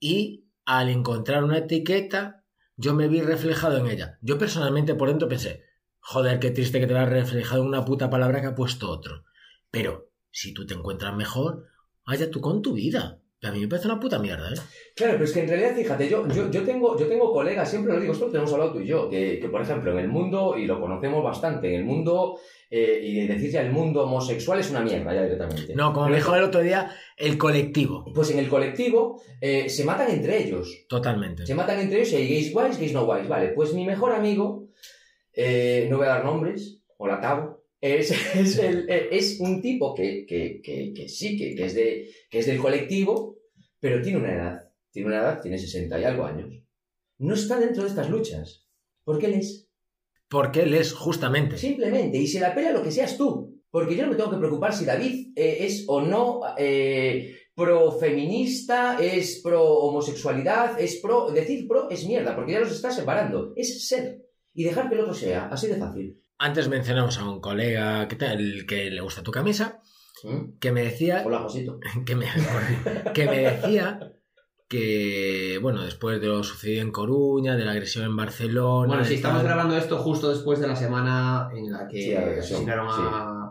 y al encontrar una etiqueta yo me vi reflejado en ella. Yo personalmente por dentro pensé, joder, qué triste que te veas reflejado en una puta palabra que ha puesto otro. Pero si tú te encuentras mejor, vaya tú con tu vida. A mí me parece una puta mierda, ¿eh? Claro, pero es que en realidad, fíjate, yo, yo, yo, tengo, yo tengo colegas, siempre lo digo, esto lo tenemos hablado tú y yo, que, que, por ejemplo en el mundo, y lo conocemos bastante, en el mundo, eh, y decir ya el mundo homosexual es una mierda ya directamente. No, como Pero me dijo el otro día, el colectivo. Pues en el colectivo eh, se matan entre ellos. Totalmente. Se matan entre ellos y hay gays guays, gays no guays. Vale, pues mi mejor amigo, eh, no voy a dar nombres, o la acabo, es, es, el- eh, es un tipo que, que, que, que sí, que, que es de, que es del colectivo, pero tiene una edad. Tiene una edad, tiene 60 y algo años. No está dentro de estas luchas. Porque él es. Porque él es justamente. Simplemente, y se la pela lo que seas tú. Porque yo no me tengo que preocupar si David eh, es o no eh, pro feminista, es pro homosexualidad, es pro. Decir pro es mierda, porque ya los está separando. Es ser. Y dejar que el otro sea. Así de fácil. Antes mencionamos a un colega que, te- el que le gusta tu camisa, ¿Mm? que me decía Hola, Josito. que me, que me decía que, bueno, después de lo sucedido en Coruña, de la agresión en Barcelona... Bueno, sí, estamos tal- grabando esto justo después de la semana en la que Sí, asesinaron a... a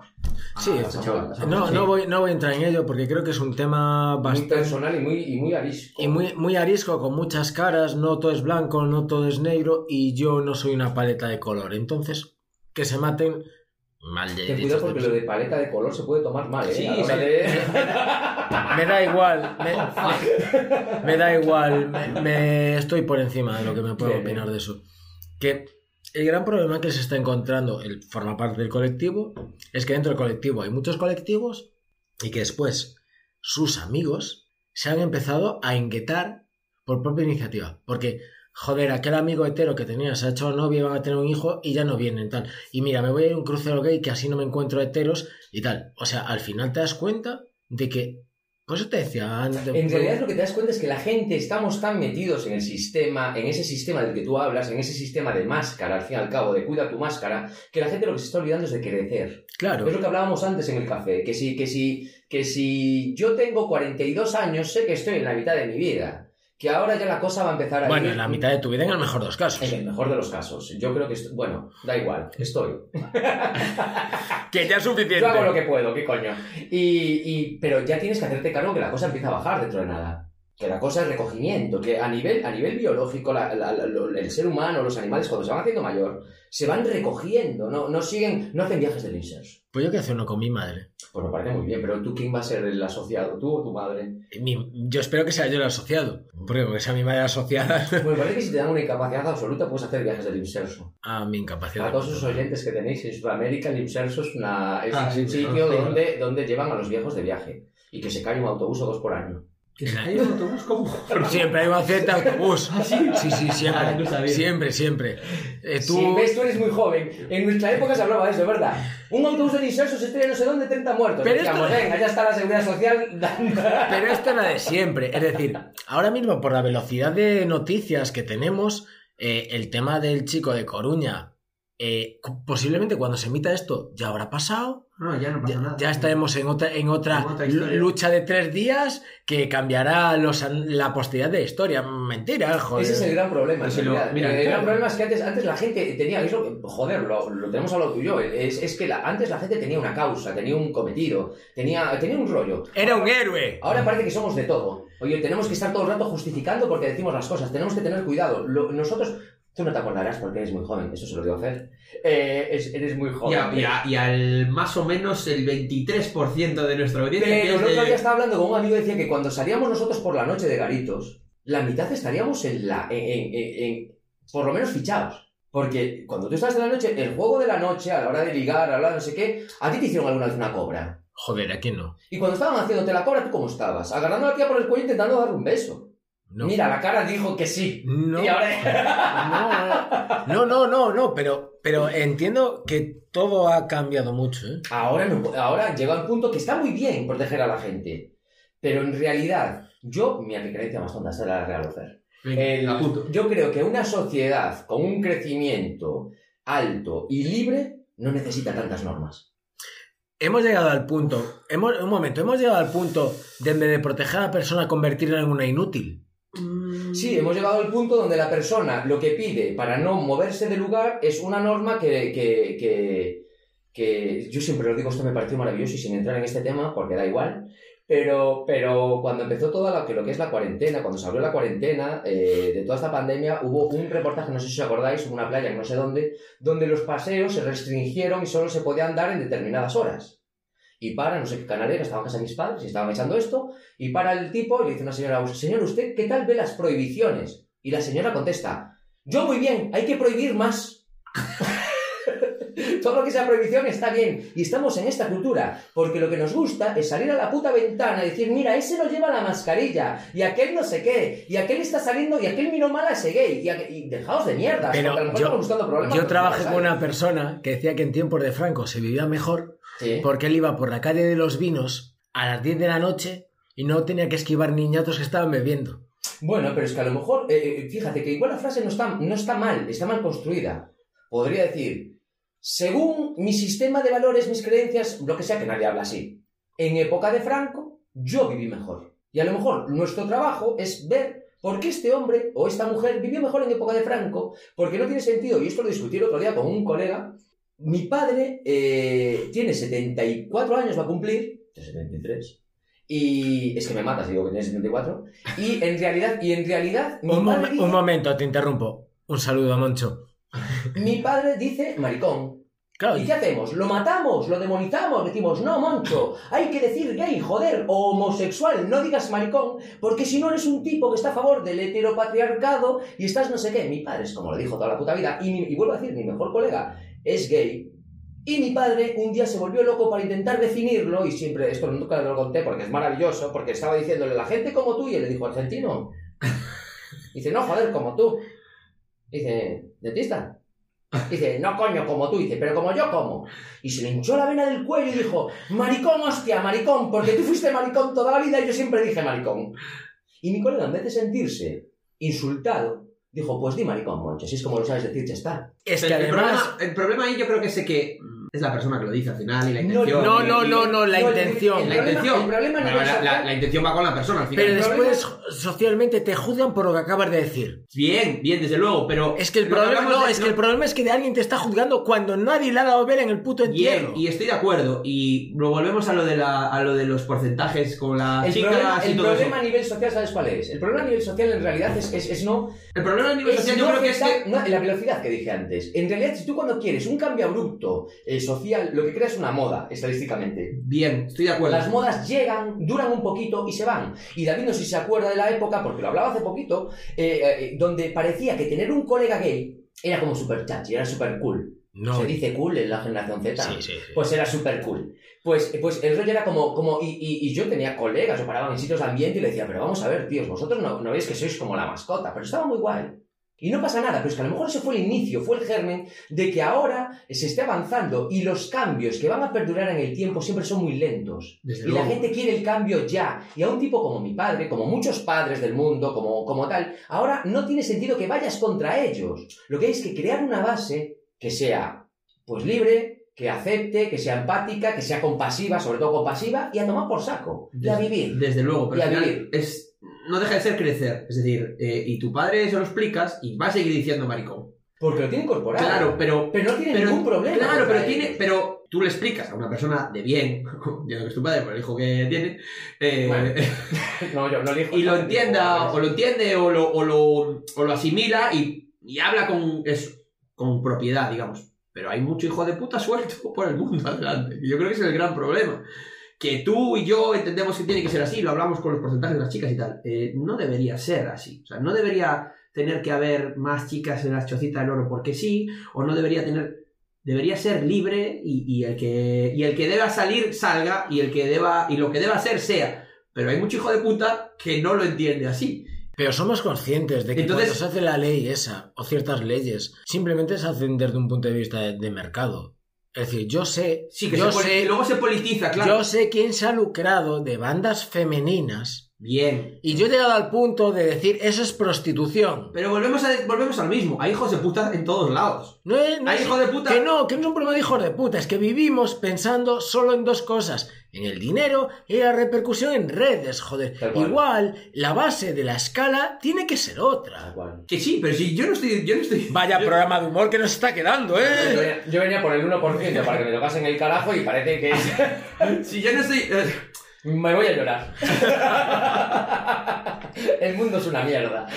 Sí, chavala, la No, no, sí. voy, no voy a entrar en ello porque creo que es un tema Muy bastante... personal y muy, y muy arisco. Y muy, muy arisco, con muchas caras, no todo es blanco, no todo es negro, y yo no soy una paleta de color. Entonces, que se maten, mal de Ten cuidado de porque lo de paleta de color se puede tomar mal, ¿eh? Sí, de- Me da igual, me, me da igual, me, me- estoy por encima de lo que me puedo Bien, opinar de eso. Que el gran problema que se está encontrando, él forma parte del colectivo, es que dentro del colectivo hay muchos colectivos y que después sus amigos se han empezado a inquietar por propia iniciativa. Porque, joder, aquel amigo hetero que tenía se ha hecho novia, van a tener un hijo y ya no vienen tal. Y mira, me voy a ir a un crucero gay que así no me encuentro heteros y tal. O sea, al final te das cuenta de que. Por eso te decía antes. En realidad lo que te das cuenta es que la gente estamos tan metidos en el sistema, en ese sistema del que tú hablas, en ese sistema de máscara, al fin y al cabo, de cuida tu máscara, que la gente lo que se está olvidando es de crecer. Claro. Es lo que hablábamos antes en el café, que si, que si, que si yo tengo 42 años, sé que estoy en la mitad de mi vida, que ahora ya la cosa va a empezar a Bueno, ir- en la mitad de tu vida en el mejor de los casos. En el mejor de los casos. Yo creo que, est- bueno, da igual, estoy. Que ya es suficiente. Yo hago lo que puedo, ¿qué coño? Y, y- pero ya tienes que hacerte cargo que la cosa empieza a bajar dentro de nada. Que la cosa es recogimiento, que a nivel, a nivel biológico la- la- la- lo- el ser humano, los animales, cuando se van haciendo mayor, se van recogiendo, no, no siguen, no hacen viajes del inserso. Pues yo que hacer uno con mi madre. Pues me parece muy bien, pero ¿tú quién va a ser el asociado? ¿Tú o tu madre? Mi- yo espero que sea yo el asociado. Porque con que sea mi madre asociada Pues me parece que si te dan una incapacidad absoluta puedes hacer viajes del inserso. a mi incapacidad. A todos esos oyentes que tenéis en Sudamérica, el inserso es, una, es Ah, un sí, sitio donde, donde llevan a los viejos de viaje y que se cae un autobús o dos por año. ¿Hay un autobús como? Siempre hay un accidente de autobús. ¿Ah, sí? Sí, sí, Ah, siempre. no siempre, siempre. Eh, tú... Si ves, tú eres muy joven. En nuestra época se hablaba de eso, ¿verdad? Un autobús de inserso se estrella no sé dónde, 30 muertos. Pero esto- venga, ya está la seguridad social dando... Pero esto era de siempre. Es decir, ahora mismo, por la velocidad de noticias que tenemos, eh, el tema del chico de Coruña, eh, posiblemente cuando se emita esto ya habrá pasado. No, ya no pasa Ya, nada. ya estaremos en otra, en otra, En otra historia. lucha de tres días que cambiará los, la posteridad de la historia. Mentira, joder. Ese es el gran problema. Pues si lo- realidad. mira, el claro. gran problema es que antes, antes la gente tenía, es lo joder, lo, lo tenemos hablado tú y yo, es, es que la- antes la gente tenía una causa, tenía un cometido, tenía, tenía un rollo. Era un héroe. Ahora parece que somos de todo. Oye, tenemos que estar todo el rato justificando porque decimos las cosas, tenemos que tener cuidado. Lo- nosotros, tú no te acordarás porque eres muy joven, eso se lo digo a Fer. Eh, es- eres muy Y, joven. a- y a- y al más o menos el 23% de nuestra audiencia Pero el otro día estaba hablando con un amigo y decía que cuando salíamos nosotros por la noche de garitos, la mitad estaríamos en la. en, en- en- en- por lo menos fichados. Porque cuando tú estás en la noche, el juego de la noche, a la hora de ligar, a la hora de no sé qué, a ti te hicieron alguna vez una cobra. Joder, ¿a quién no? Y cuando estaban haciéndote la cobra, ¿tú cómo estabas? Agarrando a la tía por el cuello intentando darle un beso. No. Mira, la cara dijo que sí. No. Y ahora... No, no, no, no, pero, pero entiendo que todo ha cambiado mucho, ¿eh? Ahora, no, ahora llega al punto que está muy bien proteger a la gente. Pero en realidad, yo, mi referencia más tonta será la Real Ofer. Yo creo que una sociedad con un crecimiento alto y libre no necesita tantas normas. Hemos llegado al punto, hemos, un momento, hemos llegado al punto de en vez de proteger a la persona convertirla en una inútil. Sí, hemos llegado al punto donde la persona lo que pide para no moverse del lugar es una norma que, que, que, yo siempre lo digo, esto me pareció maravilloso y sin entrar en este tema, porque da igual, pero, pero cuando empezó toda lo que, lo que es la cuarentena, cuando se abrió la cuarentena eh, de toda esta pandemia, hubo un reportaje, no sé si os acordáis, en una playa, no sé dónde, donde los paseos se restringieron y solo se podían dar en determinadas horas. Y para, no sé qué canal era, estaban en casa de mis padres y estaban echando esto, y para el tipo y le dice una señora, señor, ¿usted qué tal ve las prohibiciones? Y la señora contesta, yo muy bien, hay que prohibir más. Todo lo que sea prohibición está bien. Y estamos en esta cultura, porque lo que nos gusta es salir a la puta ventana y decir, mira, ese no lleva la mascarilla, y aquel no sé qué, y aquel está saliendo, y aquel miró mal a ese gay, y, aqu- y dejaos de mierda. Pero yo-. Yo trabajé con una persona que decía que en tiempos de Franco se vivía mejor. Sí. porque él iba por la calle de los vinos a las 10 de la noche y no tenía que esquivar niñatos que estaban bebiendo. Bueno, pero es que a lo mejor, eh, eh, fíjate que igual la frase no está, no está mal, está mal construida. Podría decir, según mi sistema de valores, mis creencias, lo que sea, que nadie habla así. En época de Franco, yo viví mejor. Y a lo mejor nuestro trabajo es ver por qué este hombre o esta mujer vivió mejor en época de Franco, porque no tiene sentido, y esto lo discutí el otro día con un colega, mi padre eh, tiene 74 años, va a cumplir, de 73, y es que me mata si digo que tiene 74, y en realidad, y en realidad, mi Un, padre, mom- dice, un momento, te interrumpo. Un saludo a Moncho. mi padre dice maricón. Claro, ¿Y qué hacemos? ¿Lo matamos? ¿Lo demonizamos? Decimos, no, Moncho, hay que decir gay, joder, o homosexual, no digas maricón, porque si no eres un tipo que está a favor del heteropatriarcado y estás no sé qué. Mi padre es como lo dijo toda la puta vida, y, mi- y vuelvo a decir, mi mejor colega es gay, y mi padre un día se volvió loco para intentar definirlo, y siempre, esto nunca lo conté porque es maravilloso, porque estaba diciéndole, la gente como tú, y él le dijo, argentino. Dice, no, joder, como tú. Dice, ¿dentista? Dice, no coño, como tú. Dice, pero como yo como. Y se le hinchó la vena del cuello y dijo, maricón, hostia, maricón, porque tú fuiste maricón toda la vida y yo siempre dije maricón. Y mi colega, en vez de sentirse insultado, dijo, pues di maricón, Moncho, si es como lo sabes decir, ya está. es que el, además... problema, el problema ahí yo creo que es que es la persona que lo dice al final y la intención. No, no, no, no, la intención. La intención. el problema la, la- la intención va con la persona al final. Pero después socialmente te juzgan por lo que acabas de decir. Bien, bien, desde luego, pero. Es que el problema no, de- es que el problema es que de alguien te está juzgando cuando nadie le ha dado ver en el puto Bien, entierro. y estoy de acuerdo. Y lo volvemos a lo de, la, a lo de los porcentajes con las El problema, y el todo problema eso. a nivel social, ¿sabes cuál es? El problema a nivel social en realidad es, es, es no El problema a nivel social yo no creo que es afectar- que. no, la velocidad que dije antes. En realidad, si tú cuando quieres un cambio abrupto eh, social, lo que creas es una moda, estadísticamente. Bien, estoy de acuerdo. Las modas llegan, duran un poquito y se van. Y David no sé si se acuerda de la época, porque lo hablaba hace poquito, eh, eh, donde parecía que tener un colega gay era como super chachi, era super cool. No. Se dice cool en la generación Z. Sí, sí, sí. Pues era súper cool. Pues, pues el rollo era como, como y, y- y yo tenía colegas, o paraban en sitios de ambiente y le decía, pero vamos a ver, tíos, vosotros no, no veis que sois como la mascota, pero estaba muy guay. Y no pasa nada, pero es que a lo mejor ese fue el inicio, fue el germen de que ahora se esté avanzando y los cambios que van a perdurar en el tiempo siempre son muy lentos. Desde y luego. la gente quiere el cambio ya. Y a un tipo como mi padre, como muchos padres del mundo, como, como tal, ahora no tiene sentido que vayas contra ellos. Lo que hay es que crear una base que sea, pues libre, que acepte, que sea empática, que sea compasiva, sobre todo compasiva, y a tomar por saco. Y a Desde- vivir. Desde luego, pero Y a vivir. es, no deja de ser crecer. Es decir, eh, y tu padre se lo explicas y va a seguir diciendo maricón. Porque lo tiene incorporado. Claro, pero. Pero no tiene pero- ningún problema. Claro, pero tiene. Pero tú le explicas a una persona de bien, entiendo que es tu padre por el hijo que tiene, eh, Bueno, No, yo no elijo. y lo entienda, o lo entiende, o lo, o lo, o lo asimila y, y habla con eso, con propiedad, digamos. Pero hay mucho hijo de puta suelto por el mundo adelante. Y yo creo que ese es el gran problema. Que tú y yo entendemos que tiene que ser así, lo hablamos con los porcentajes de las chicas y tal. Eh, no debería ser así. O sea, no debería tener que haber más chicas en las chocitas del oro porque sí, o no debería tener. Debería ser libre y, y el que, y el que deba salir, salga, y el que deba, y lo que deba ser, sea. Pero hay mucho hijo de puta que no lo entiende así. Pero somos conscientes de que Entonces- cuando se hace la ley esa, o ciertas leyes, simplemente se hacen desde un punto de vista de, de mercado. Es decir, yo sé, Sí, que yo se sé, luego se politiza, claro. yo sé quién se ha lucrado de bandas femeninas Bien. y yo he llegado al punto de decir eso es prostitución. Pero volvemos, a, volvemos al mismo. Hay hijos de puta en todos lados. No es, no Hay es- hijos de puta. Que no, que no es un problema de hijos de puta, es que vivimos pensando solo en dos cosas, en el dinero y la repercusión en redes, joder. Igual, la base de la escala tiene que ser otra. Que sí, pero si yo no estoy. Yo no estoy Vaya yo- programa de humor que nos está quedando, Yo ¿eh? venía, yo venía por el 1% para que me tocasen el carajo y parece que Si yo no estoy. Me voy a llorar. el mundo es una mierda.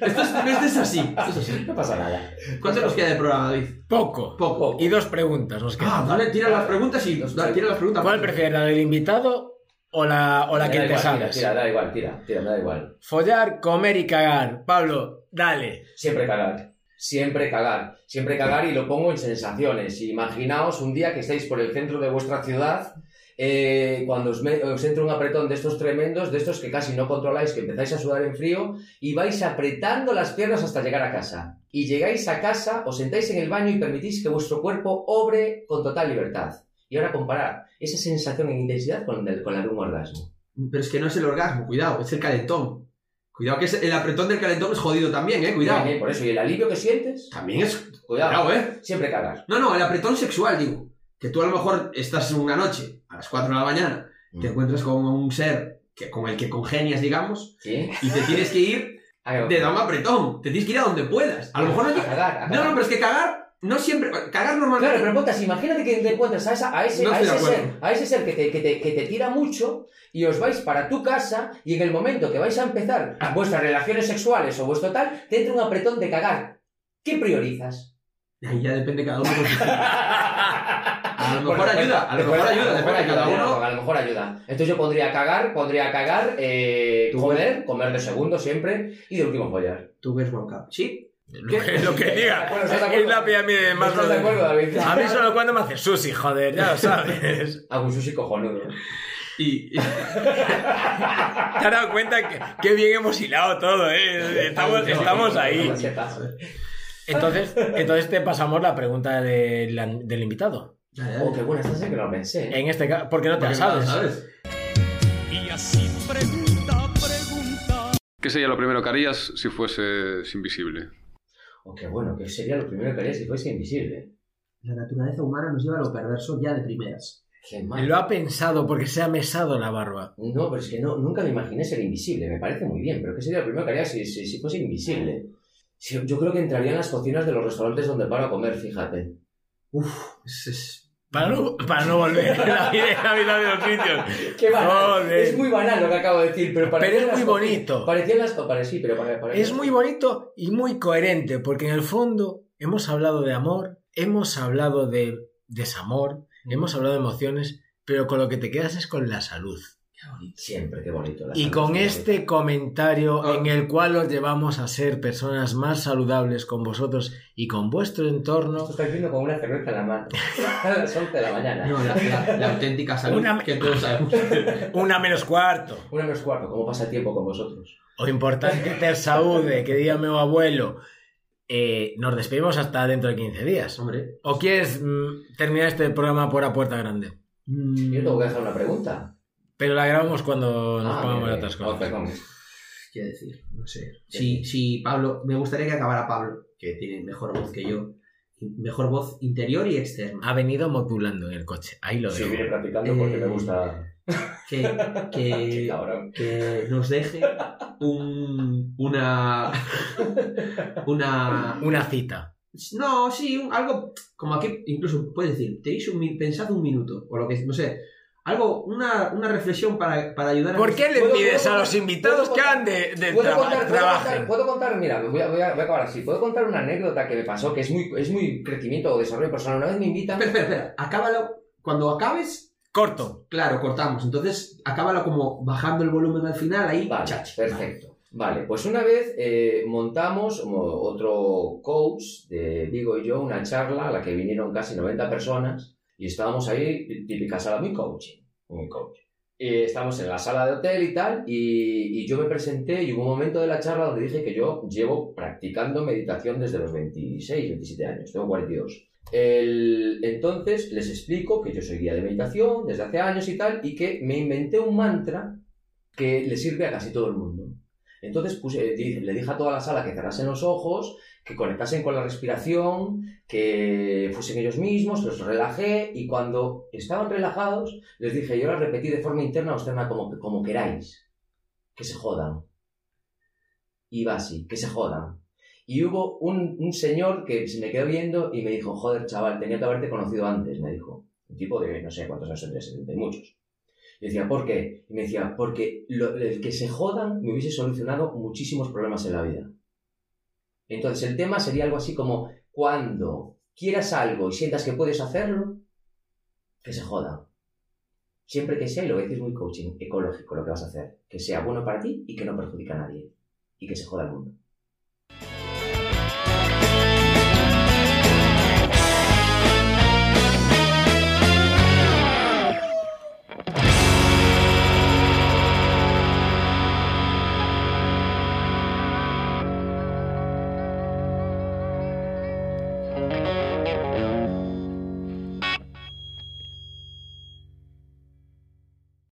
Esto es, esto es así. Esto es así. No pasa nada. ¿Cuánto nos queda de programa, David? Poco. Poco. Y dos preguntas nos Ah, quedan. dale, tira las preguntas y. Dale, tira las preguntas. ¿Cuál prefieres, la del invitado o la, o la que te igual, sabes? Tira, tira, da igual, tira, tira, da igual. Follar, comer y cagar. Pablo, dale. Siempre cagar. Siempre cagar. Siempre cagar y lo pongo en sensaciones. Imaginaos un día que estáis por el centro de vuestra ciudad, eh, cuando os, me- os entra un apretón de estos tremendos, de estos que casi no controláis, que empezáis a sudar en frío y vais apretando las piernas hasta llegar a casa. Y llegáis a casa, os sentáis en el baño y permitís que vuestro cuerpo obre con total libertad. Y ahora comparad esa sensación en intensidad con, el- con la de un orgasmo. Pero es que no es el orgasmo, cuidado, es el calentón. Cuidado que el apretón del calentón es jodido también, eh, cuidado. Bien, Por eso, y el alivio que sientes, También es. cuidado, Cuidado, eh. siempre cagar. No, no, el apretón sexual, digo. Que tú a lo mejor estás en una noche, a las 4 de la mañana, te encuentras con un ser que, con el que congenias, digamos, ¿Sí? y te tienes que ir, Ah, te da un apretón. Te tienes que ir a donde puedas. A lo mejor no a llega- cagar, a No, cagar. no, pero es que cagar, no siempre. Cagar normalmente. Claro, pero ponte así, imagínate que te encuentras a, esa- a ese, No a de ese ser, a ese ser que te, que, te, que te tira mucho y os vais para tu casa y en el momento que vais a empezar vuestras relaciones sexuales o vuestro tal, te entra un apretón de cagar. ¿Qué priorizas? Ahí ya depende cada uno. A lo mejor ayuda, a lo mejor ayuda, depende de cada uno. A lo mejor ayuda. Entonces yo pondría cagar, pondría cagar, eh, comer, comer de segundo siempre y de último follar. Tú ves World Cup. Sí. Que, lo que diga. Es la pirámide más ¿Estás de acuerdo, David? A mí solo cuando me hace sushi, joder, ya lo sabes. Hago un sushi cojonudo. Y, y- Te has dado cuenta que, que bien hemos hilado todo, ¿eh? Estamos, estamos ahí. Entonces, entonces te pasamos la pregunta de la- del invitado. Dale, dale. Oh, qué buena, esta sí que lo pensé. ¿eh? En este caso, porque no te la lo sabes. Y así pregunta, pregunta. ¿Qué sería lo primero que harías si fueses invisible? Oh, qué bueno, que sería lo primero que haría si fuese invisible. La naturaleza humana nos lleva a lo perverso ya de primeras. Qué mal. Lo ha pensado porque se ha mesado la barba. No, pero es que no, nunca me imaginé ser invisible. Me parece muy bien, pero ¿qué sería lo primero que haría si, si, si fuese invisible? Si- yo creo que entraría en las cocinas de los restaurantes donde paro a comer, fíjate. Uf, es, es- Para no, para no volver a la vida, la vida de los sitios. ¡Qué banal! Joder. Es muy banal lo que acabo de decir, pero parecía Pero es muy bonito. Parecían las... Sí, pero pare- pare- Es muy bonito y muy coherente, porque en el fondo hemos hablado de amor, hemos hablado de desamor, hemos hablado de emociones, pero con lo que te quedas es con la salud. Siempre, qué bonito. la Y con es este comentario Oh. en el cual os llevamos a ser personas más saludables con vosotros y con vuestro entorno, Esto estáis viendo con una cerveza en la mano. A las 11 de la mañana. No, la, la- la auténtica salud Una- que todos sabemos. una menos cuarto. Una menos cuarto. ¿Cómo pasa el tiempo con vosotros? O importante ter saúde, que diga meu abuelo. Eh, nos despedimos hasta dentro de 15 días. Hombre. ¿O quieres mm, terminar este programa por la puerta grande? Yo tengo que dejar una pregunta. Pero la grabamos cuando nos Ah, pongamos a otras cosas. perdón. ¿Qué decir? No sé. Si, si Pablo, me gustaría que acabara Pablo, que tiene mejor voz que yo, mejor voz interior y externa. Ha venido modulando en el coche. Ahí lo Sí, dejo. vine practicando porque Eh, me gusta. Que, que, nos deje un, una. Una. Una cita. No, sí, un- algo como aquí, incluso puedes decir, tenéis un, pensad un minuto, o lo que, no sé, algo, una, una reflexión para, para ayudar a ¿Por qué le ¿Puedo- pides a los invitados que hagan de, de ¿Puedo traba- contar, puedo, contar, puedo contar, mira, voy a, voy, a, voy a acabar así. Puedo contar una anécdota que me pasó que es muy, es muy crecimiento o desarrollo personal. Una vez me invitan. Espera, espera, espera, acábalo, cuando acabes, Corto. claro, cortamos, entonces acábalo como bajando el volumen al final, ahí, Vale, chachi. perfecto. Vale, pues una vez eh, montamos otro coach de Vigo y yo una charla a la que vinieron casi 90 personas y estábamos ahí, típica sala muy coaching, muy coach. Y estábamos en la sala de hotel y tal, y, yo me presenté y hubo un momento de la charla donde dije que yo llevo practicando meditación desde los 26, 27 años, tengo 42. El- entonces les explico que yo soy guía de meditación desde hace años y tal, y que me inventé un mantra que le sirve a casi todo el mundo. Entonces puse- le dije a toda la sala que cerrasen los ojos, que conectasen con la respiración, que fuesen ellos mismos, los relajé y cuando estaban relajados les dije, yo la repetí de forma interna o externa como, como queráis, que se jodan. Iba así, que se jodan. Y hubo un, un señor que se me quedó viendo y me dijo, joder chaval, tenía que haberte conocido antes, me dijo. Un tipo de no sé cuántos años tendría, 70 y muchos. Y decía, ¿por qué? Y me decía, porque lo- el que se jodan me hubiese solucionado muchísimos problemas en la vida. Entonces el tema sería algo así como, cuando quieras algo y sientas que puedes hacerlo, que se jodan. Siempre que sea, y lo a decir muy coaching, ecológico lo que vas a hacer, que sea bueno para ti y que no perjudica a nadie. Y que se joda el mundo.